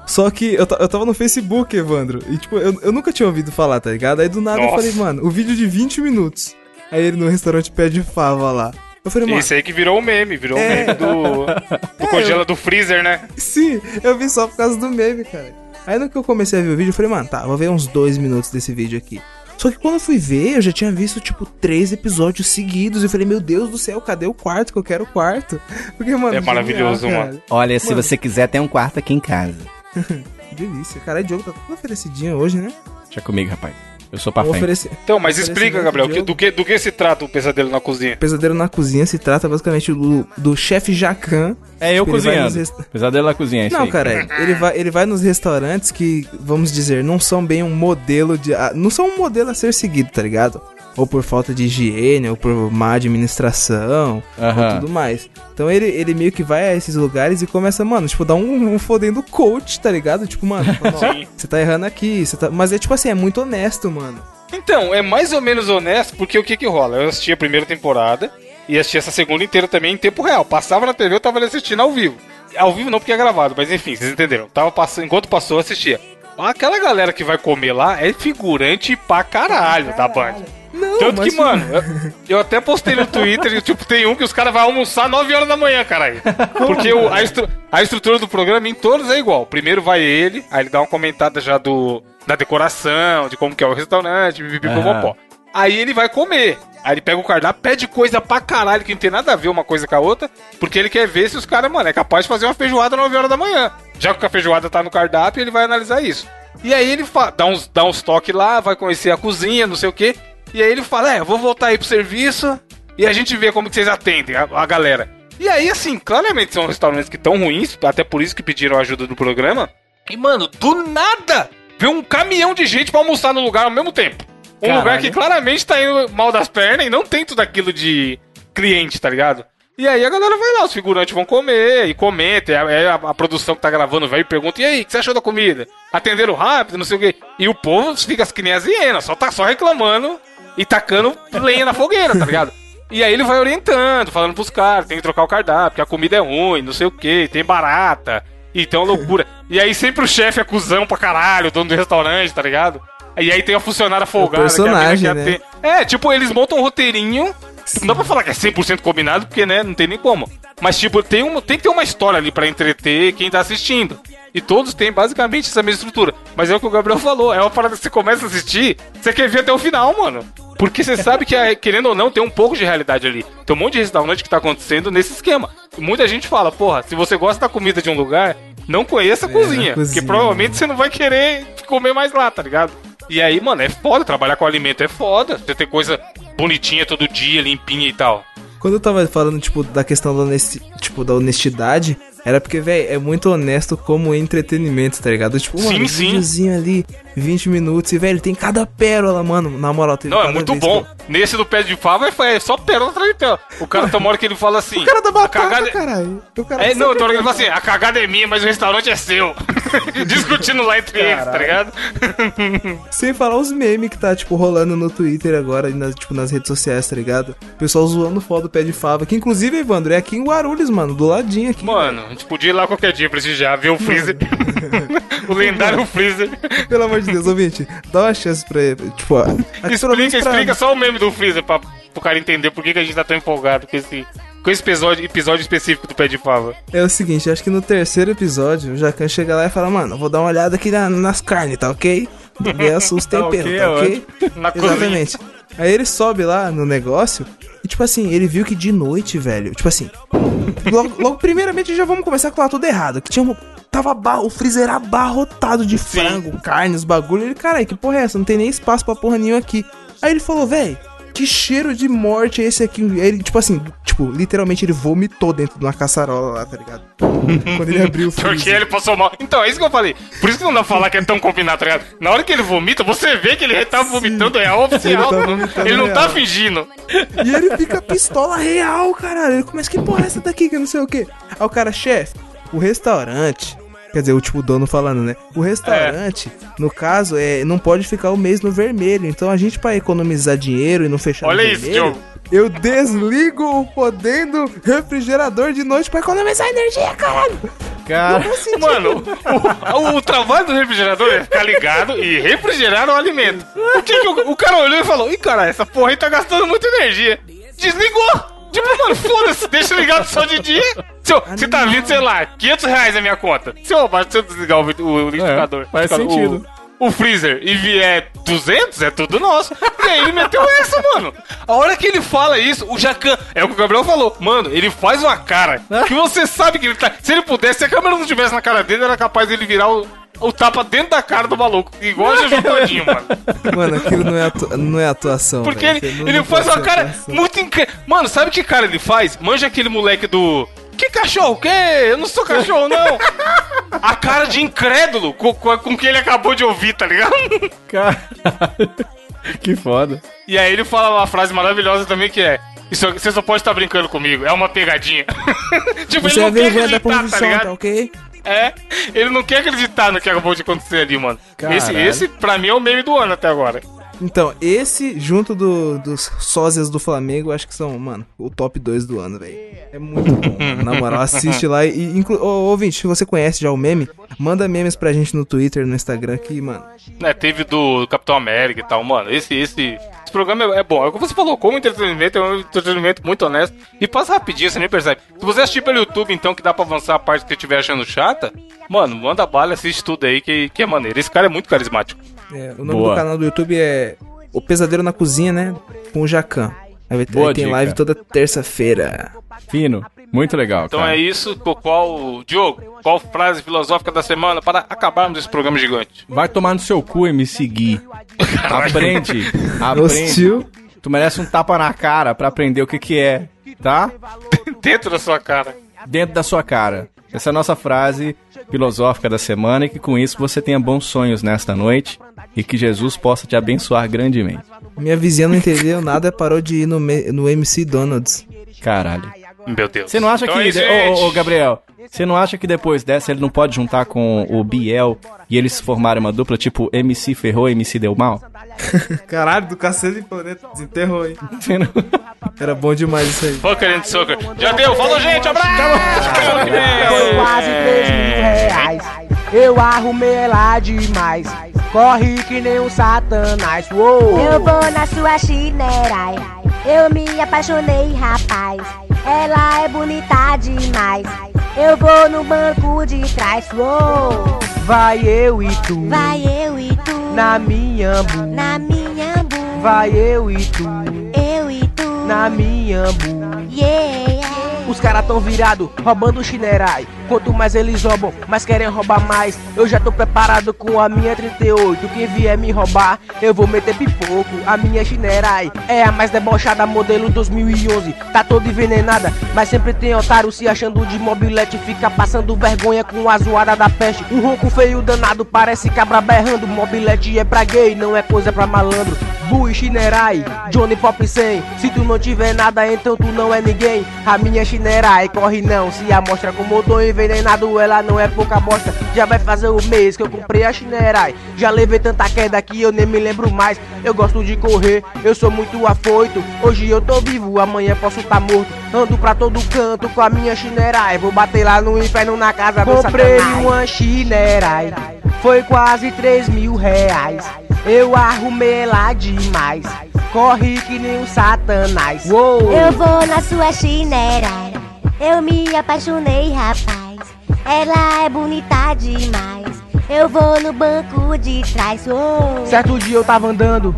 Só que eu, eu tava no Facebook, Evandro, e, tipo, eu, eu nunca tinha ouvido falar, tá ligado? Aí do nada eu Nossa. falei, mano, o vídeo de 20 minutos. Aí ele no restaurante pede fava lá. Eu falei, mano, Esse aí que virou o meme, virou o É. meme do, *laughs* do congela do freezer, né? Sim, eu vi só por causa do meme, cara. Aí no que eu comecei a ver o vídeo, eu falei, mano, tá, vou ver uns dois minutos desse vídeo aqui. Só que quando eu fui ver, eu já tinha visto, tipo, três episódios seguidos. E eu falei, meu Deus do céu, cadê o quarto? Que eu quero o quarto. *laughs* Porque, mano. É maravilhoso, genial, mano. Olha, se Mano. você quiser, tem um quarto aqui em casa. *laughs* cara. Que delícia. Caralho, o Diogo tá tudo oferecidinho hoje, né? Deixa comigo, rapaz. Eu sou pra oferecer. Então, mas explica, Gabriel, que- do, que, do que se trata o pesadelo na cozinha? Pesadelo na cozinha se trata basicamente do, do chefe Jacan. É eu nos cozinhando. resta- Pesadelo na cozinha, é isso Não, aí. cara, ele vai, ele vai nos restaurantes que, vamos dizer, não são bem um modelo de. Não são um modelo a ser seguido, tá ligado? Ou por falta de higiene, ou por má administração, Aham. ou tudo mais. Então ele, ele meio que vai a esses lugares e começa, mano, tipo, dar um, um fodendo coach, tá ligado? Tipo, mano, você tá errando aqui, você tá. Mas é tipo assim, é muito honesto, mano. Então, é mais ou menos honesto, porque o que que rola? Eu assisti a primeira temporada e assisti essa segunda inteira também em tempo real. Passava na TV, eu tava ali assistindo ao vivo. Ao vivo não porque é gravado, mas enfim, vocês entenderam. Tava passando, enquanto passou, eu assistia. Aquela galera que vai comer lá é figurante pra caralho da Band. Não, Tanto que, mano, eu, eu até postei no Twitter, e, *laughs* tipo, tem um que os caras vão almoçar 9 horas da manhã, caralho. Porque o- a, estru- a estrutura do programa em todos é igual. Primeiro vai ele, aí ele dá uma comentada já do da decoração, de como que é o restaurante, pipipipopopó. Aí ele vai comer. Aí ele pega o cardápio, pede coisa pra caralho, que não tem nada a ver uma coisa com a outra, porque ele quer ver se os caras, mano, é capaz de fazer uma feijoada 9 horas da manhã. Já que a feijoada tá no cardápio, ele vai analisar isso. E aí ele dá uns, dá uns toques lá, vai conhecer a cozinha, não sei o quê. E aí ele fala, é, eu vou voltar aí pro serviço e a gente vê como que vocês atendem a, a galera. E aí, assim, claramente são restaurantes que estão ruins, até por isso que pediram ajuda do programa. E, mano, do nada, vê um caminhão de gente pra almoçar no lugar ao mesmo tempo. Um Caralho. lugar que claramente tá indo mal das pernas e não tem tudo aquilo de cliente, tá ligado? E aí a galera vai lá, os figurantes vão comer e comentam. É a, a- a produção que tá gravando vai e pergunta: e aí, o que você achou da comida? Atenderam rápido, não sei o quê. E o povo fica que nem as hienas, só tá só reclamando e tacando lenha na fogueira, tá ligado? E aí ele vai orientando, falando pros caras, tem que trocar o cardápio, que a comida é ruim, não sei o que, tem barata, e tem uma loucura. E aí sempre o chefe é cuzão pra caralho, o dono do restaurante, tá ligado? E aí tem a funcionária folgada, é mina personagem, que né? atende- É, tipo, eles montam um roteirinho. Não dá pra falar que é 100% combinado, porque, né, não tem nem como. Mas, tipo, tem, um, tem que ter uma história ali pra entreter quem tá assistindo. E todos têm basicamente essa mesma estrutura. Mas é o que o Gabriel falou, é uma parada que você começa a assistir, você quer ver até o final, mano. Porque você sabe que, é, querendo ou não, tem um pouco de realidade ali. Tem um monte de restaurante que tá acontecendo nesse esquema. Muita gente fala, porra, se você gosta da comida de um lugar, não conheça a cozinha. É, cozinha. Porque provavelmente você não vai querer comer mais lá, tá ligado? E aí, mano, é foda. Trabalhar com alimento é foda. Você ter coisa bonitinha todo dia, limpinha e tal. Quando eu tava falando, tipo, da questão da, honesti- tipo, da honestidade, Era porque, velho, é muito honesto como entretenimento, tá ligado? Tipo, Sim, um sim. videozinho ali, 20 minutos, e, velho, tem cada pérola, mano. Na moral, tem Não, é muito bom. que Nesse do pé de fava é só pérola atrás de pérola. O cara tem uma hora que ele fala assim. O cara da batata, cagada... caralho. O cara É, não, tem hora que ele fala assim, a cagada é minha, mas o restaurante é seu. *laughs* Discutindo lá entre eles, tá ligado? Sem falar os memes que tá, tipo, rolando no Twitter agora, e nas, tipo, nas redes sociais, tá ligado? O pessoal zoando foda do pé de fava. Que, inclusive, Evandro, é aqui em Guarulhos, mano, do ladinho aqui. Mano, a gente podia ir lá qualquer dia prestigiar, ver o Freezer. *laughs* *laughs* o lendário Freezer. Pelo amor de Deus, ouvinte, dá uma chance pra ele. Tipo, a- *laughs* Explica, pra- explica só o meme do Freezer pra, pro cara entender por que, que a gente tá tão empolgado com esse, com esse episódio, episódio específico do pé de fava. É o seguinte, acho que no terceiro episódio, o Jacan chega lá e fala, mano, vou dar uma olhada aqui na- nas carnes, tá ok? Os Tá temperos, ok, tá ok? *laughs* Na cozinha. Exatamente. Aí ele sobe lá no negócio e, tipo assim, ele viu que de noite, velho, tipo assim, logo, logo primeiramente já vamos começar com lá tudo errado, que tinha um, tava o freezer abarrotado de frango, carnes, bagulho. Ele, caralho, que porra é essa? Não tem nem espaço pra porra nenhuma aqui. Aí ele falou, velho, que cheiro de morte é esse aqui? Aí Ele, tipo assim, tipo, literalmente ele vomitou dentro de uma caçarola lá, tá ligado? *laughs* Quando ele abriu o Porque freezer. ele passou mal. Então, é isso que eu falei. Por isso que não dá pra falar que é tão combinado, tá ligado? Na hora que ele vomita, você vê que ele tá vomitando real *laughs* oficial. Ele tá Ele, não tá real. fingindo. E ele fica pistola real, caralho. Ele começa, que porra é essa daqui que não sei o que. Aí o cara, chefe, o restaurante. Quer dizer, o tipo o dono falando, né? O restaurante, no caso, é, não pode ficar o mês no vermelho. Então a gente, pra economizar dinheiro e não fechar Olha no isso, vermelho, Diogo. eu desligo o podendo refrigerador de noite pra economizar energia, caralho. Cara, Mano, o, o- o trabalho do refrigerador é ficar ligado e refrigerar o alimento. O que que o, o cara olhou e falou: Ih, cara, essa porra aí tá gastando muita energia. Desligou! Tipo, mano, foda-se, deixa ligado só de dia. Se, eu, se tá vindo, sei lá, 500 reais na minha conta. Se eu, se eu desligar o, vi- o liquidificador, faz o- sentido. O, freezer e vier 200, é tudo nosso. E aí ele meteu essa, mano. A hora que ele fala isso, o Jacan, é o que o Gabriel falou, mano, ele faz uma cara que você sabe que ele tá. Se ele pudesse, se a câmera não estivesse na cara dele, era capaz dele virar o, o tapa dentro da cara do maluco. Igual a Jojo Todinho, *laughs* mano. Mano, aquilo não é, não é atuação. Porque ele, ele não faz uma cara atuação. muito incrível. Mano, sabe que cara ele faz? Manja aquele moleque do. Que cachorro? Que? Eu não sou cachorro, não! A cara de incrédulo com, com, com que ele acabou de ouvir, tá ligado? *laughs* caralho. Que foda. E aí ele fala uma frase maravilhosa também que é. Isso, você só pode estar brincando comigo, é uma pegadinha. *laughs* tipo, Você ele é não quer vergonha da acreditar, tá posição, tá ligado? É, ele não quer acreditar no que acabou de acontecer ali, mano. Esse, Caralho. esse, pra mim, é o meme do ano até agora. Então, esse, junto do, dos sósias do Flamengo, acho que são, mano, o top 2 do ano, velho. É muito bom, mano. Na moral, assiste lá e, inclu... Ô, ouvinte, se você conhece já o meme, manda memes pra gente no Twitter, no Instagram, que, mano, né, teve do Capitão América e tal, mano. Esse, esse programa é, é bom. É o que você falou, como entretenimento, é um entretenimento muito honesto. E passa rapidinho, você nem percebe. Se você assistir pelo YouTube, então, que dá pra avançar a parte que você estiver achando chata, mano, manda bala, assiste tudo aí, que, que é maneiro. Esse cara é muito carismático. é, o nome Boa. do canal do YouTube é O Pesadelo na Cozinha, né? Com o Jacan. Aí, Boa aí tem dica. live toda terça-feira. Fino. Muito legal, Então cara. é isso. Qual- Qual, Diogo, qual frase filosófica da semana para acabarmos esse programa gigante? Vai tomar no seu cu e me seguir. Aprende. *laughs* Aprende. Hostil. Tu merece um tapa na cara pra aprender o que que é, tá? *laughs* Dentro da sua cara. Dentro da sua cara. Essa é a nossa frase filosófica da semana e que com isso você tenha bons sonhos nesta noite e que Jesus possa te abençoar grandemente. Minha vizinha não entendeu nada, parou de ir no, no MC Donald's. Caralho. Meu Deus. Você não acha Então que. é isso, Ô, ô. Gabriel, você não acha que depois dessa ele não pode juntar com o Biel e eles formarem uma dupla tipo MC Ferrou e MC Deu Mal? *laughs* Caralho, do cacete de planeta, desenterrou, hein? Era bom demais isso aí. Fucker and Sucker. Já deu. Falou, gente. Abraço. Foi quase 3 mil reais. Eu arrumei ela demais. Corre que nem um satanás. Uou. Eu vou na sua chinerai. Eu me apaixonei, rapaz. Ela é bonita demais. Eu vou no banco de trás. Uou. Vai eu e tu. Vai eu e tu. Na minha bu. Na minha bu. Vai eu e tu. Eu e tu. Na minha bu. Yeah. Os caras tão virado, roubando chinerai. Quanto mais eles roubam, mais querem roubar mais. Eu já tô preparado com a minha 38. Quem vier me roubar, eu vou meter pipoco. A minha chinerai é a mais debochada, modelo 2011. Tá toda envenenada, mas sempre tem otário se achando de mobilete. Fica passando vergonha com a zoada da peste. Um ronco feio danado, parece cabra berrando. Mobilete é pra gay, não é coisa pra malandro. Bui, chinerai, Johnny Pop 100 Se tu não tiver nada, então tu não é ninguém A minha chinerai corre não. Se a mostra com motor envenenado, ela não é pouca bosta Já vai fazer o mês que eu comprei a chinerai Já levei tanta queda que eu nem me lembro mais. Eu gosto de correr, eu sou muito afoito. Hoje eu tô vivo, amanhã posso tá morto. Ando pra todo canto com a minha chinerai Vou bater lá no inferno na casa do Comprei uma chinerai Foi quase 3 mil reais eu arrumei ela demais. Corre que nem um satanás. Uou. Eu vou na sua chinera. Eu me apaixonei, rapaz. Ela é bonita demais. Eu vou no banco de trás. Uou. Certo dia eu tava andando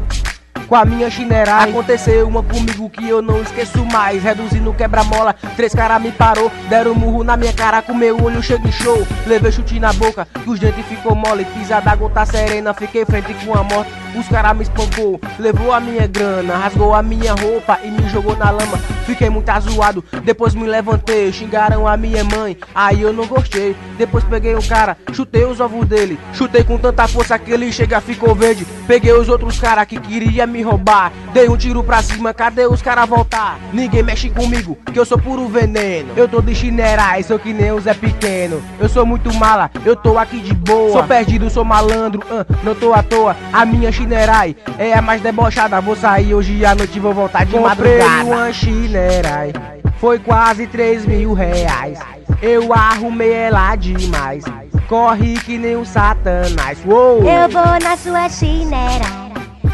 com a minha chinera. Aconteceu uma comigo que eu não esqueço mais. Reduzindo quebra-mola, três caras me parou. Deram um murro na minha cara com meu olho cheio de show. Levei chute na boca, os dentes ficou mole. Pisada gota serena, fiquei frente com a morte. Os caras me espancou, levou a minha grana, rasgou a minha roupa e me jogou na lama. Fiquei muito azoado, depois me levantei, xingaram a minha mãe, aí eu não gostei. Depois peguei o cara, chutei os ovos dele, chutei com tanta força que ele chega ficou verde. Peguei os outros caras que queria me roubar, dei um tiro pra cima, cadê os caras voltar? Ninguém mexe comigo, que eu sou puro veneno. Eu tô de chinerai, sou que nem o Zé Pequeno. Eu sou muito mala, eu tô aqui de boa. Sou perdido, sou malandro, uh, não tô à toa. A minha chinerai é a mais debochada. Vou sair hoje à noite e vou voltar de Comprei madrugada. uma chinerai, foi quase 3 mil reais. Eu arrumei ela demais. Corre que nem um satanás. Uou! Eu vou na sua chinera.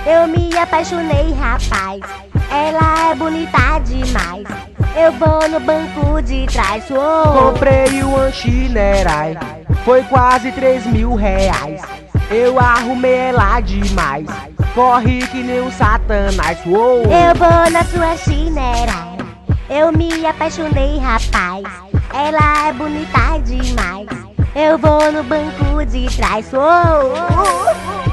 Eu me apaixonei, rapaz. Ela é bonita demais. Eu vou no banco de trás. Uou. Comprei uma chinerai, foi quase 3 mil reais. Eu arrumei ela demais. Corre que nem um satanás. Uou! Eu vou na sua chinera. Eu me apaixonei, rapaz. Ela é bonita demais. Eu vou no banco de trás. Uou.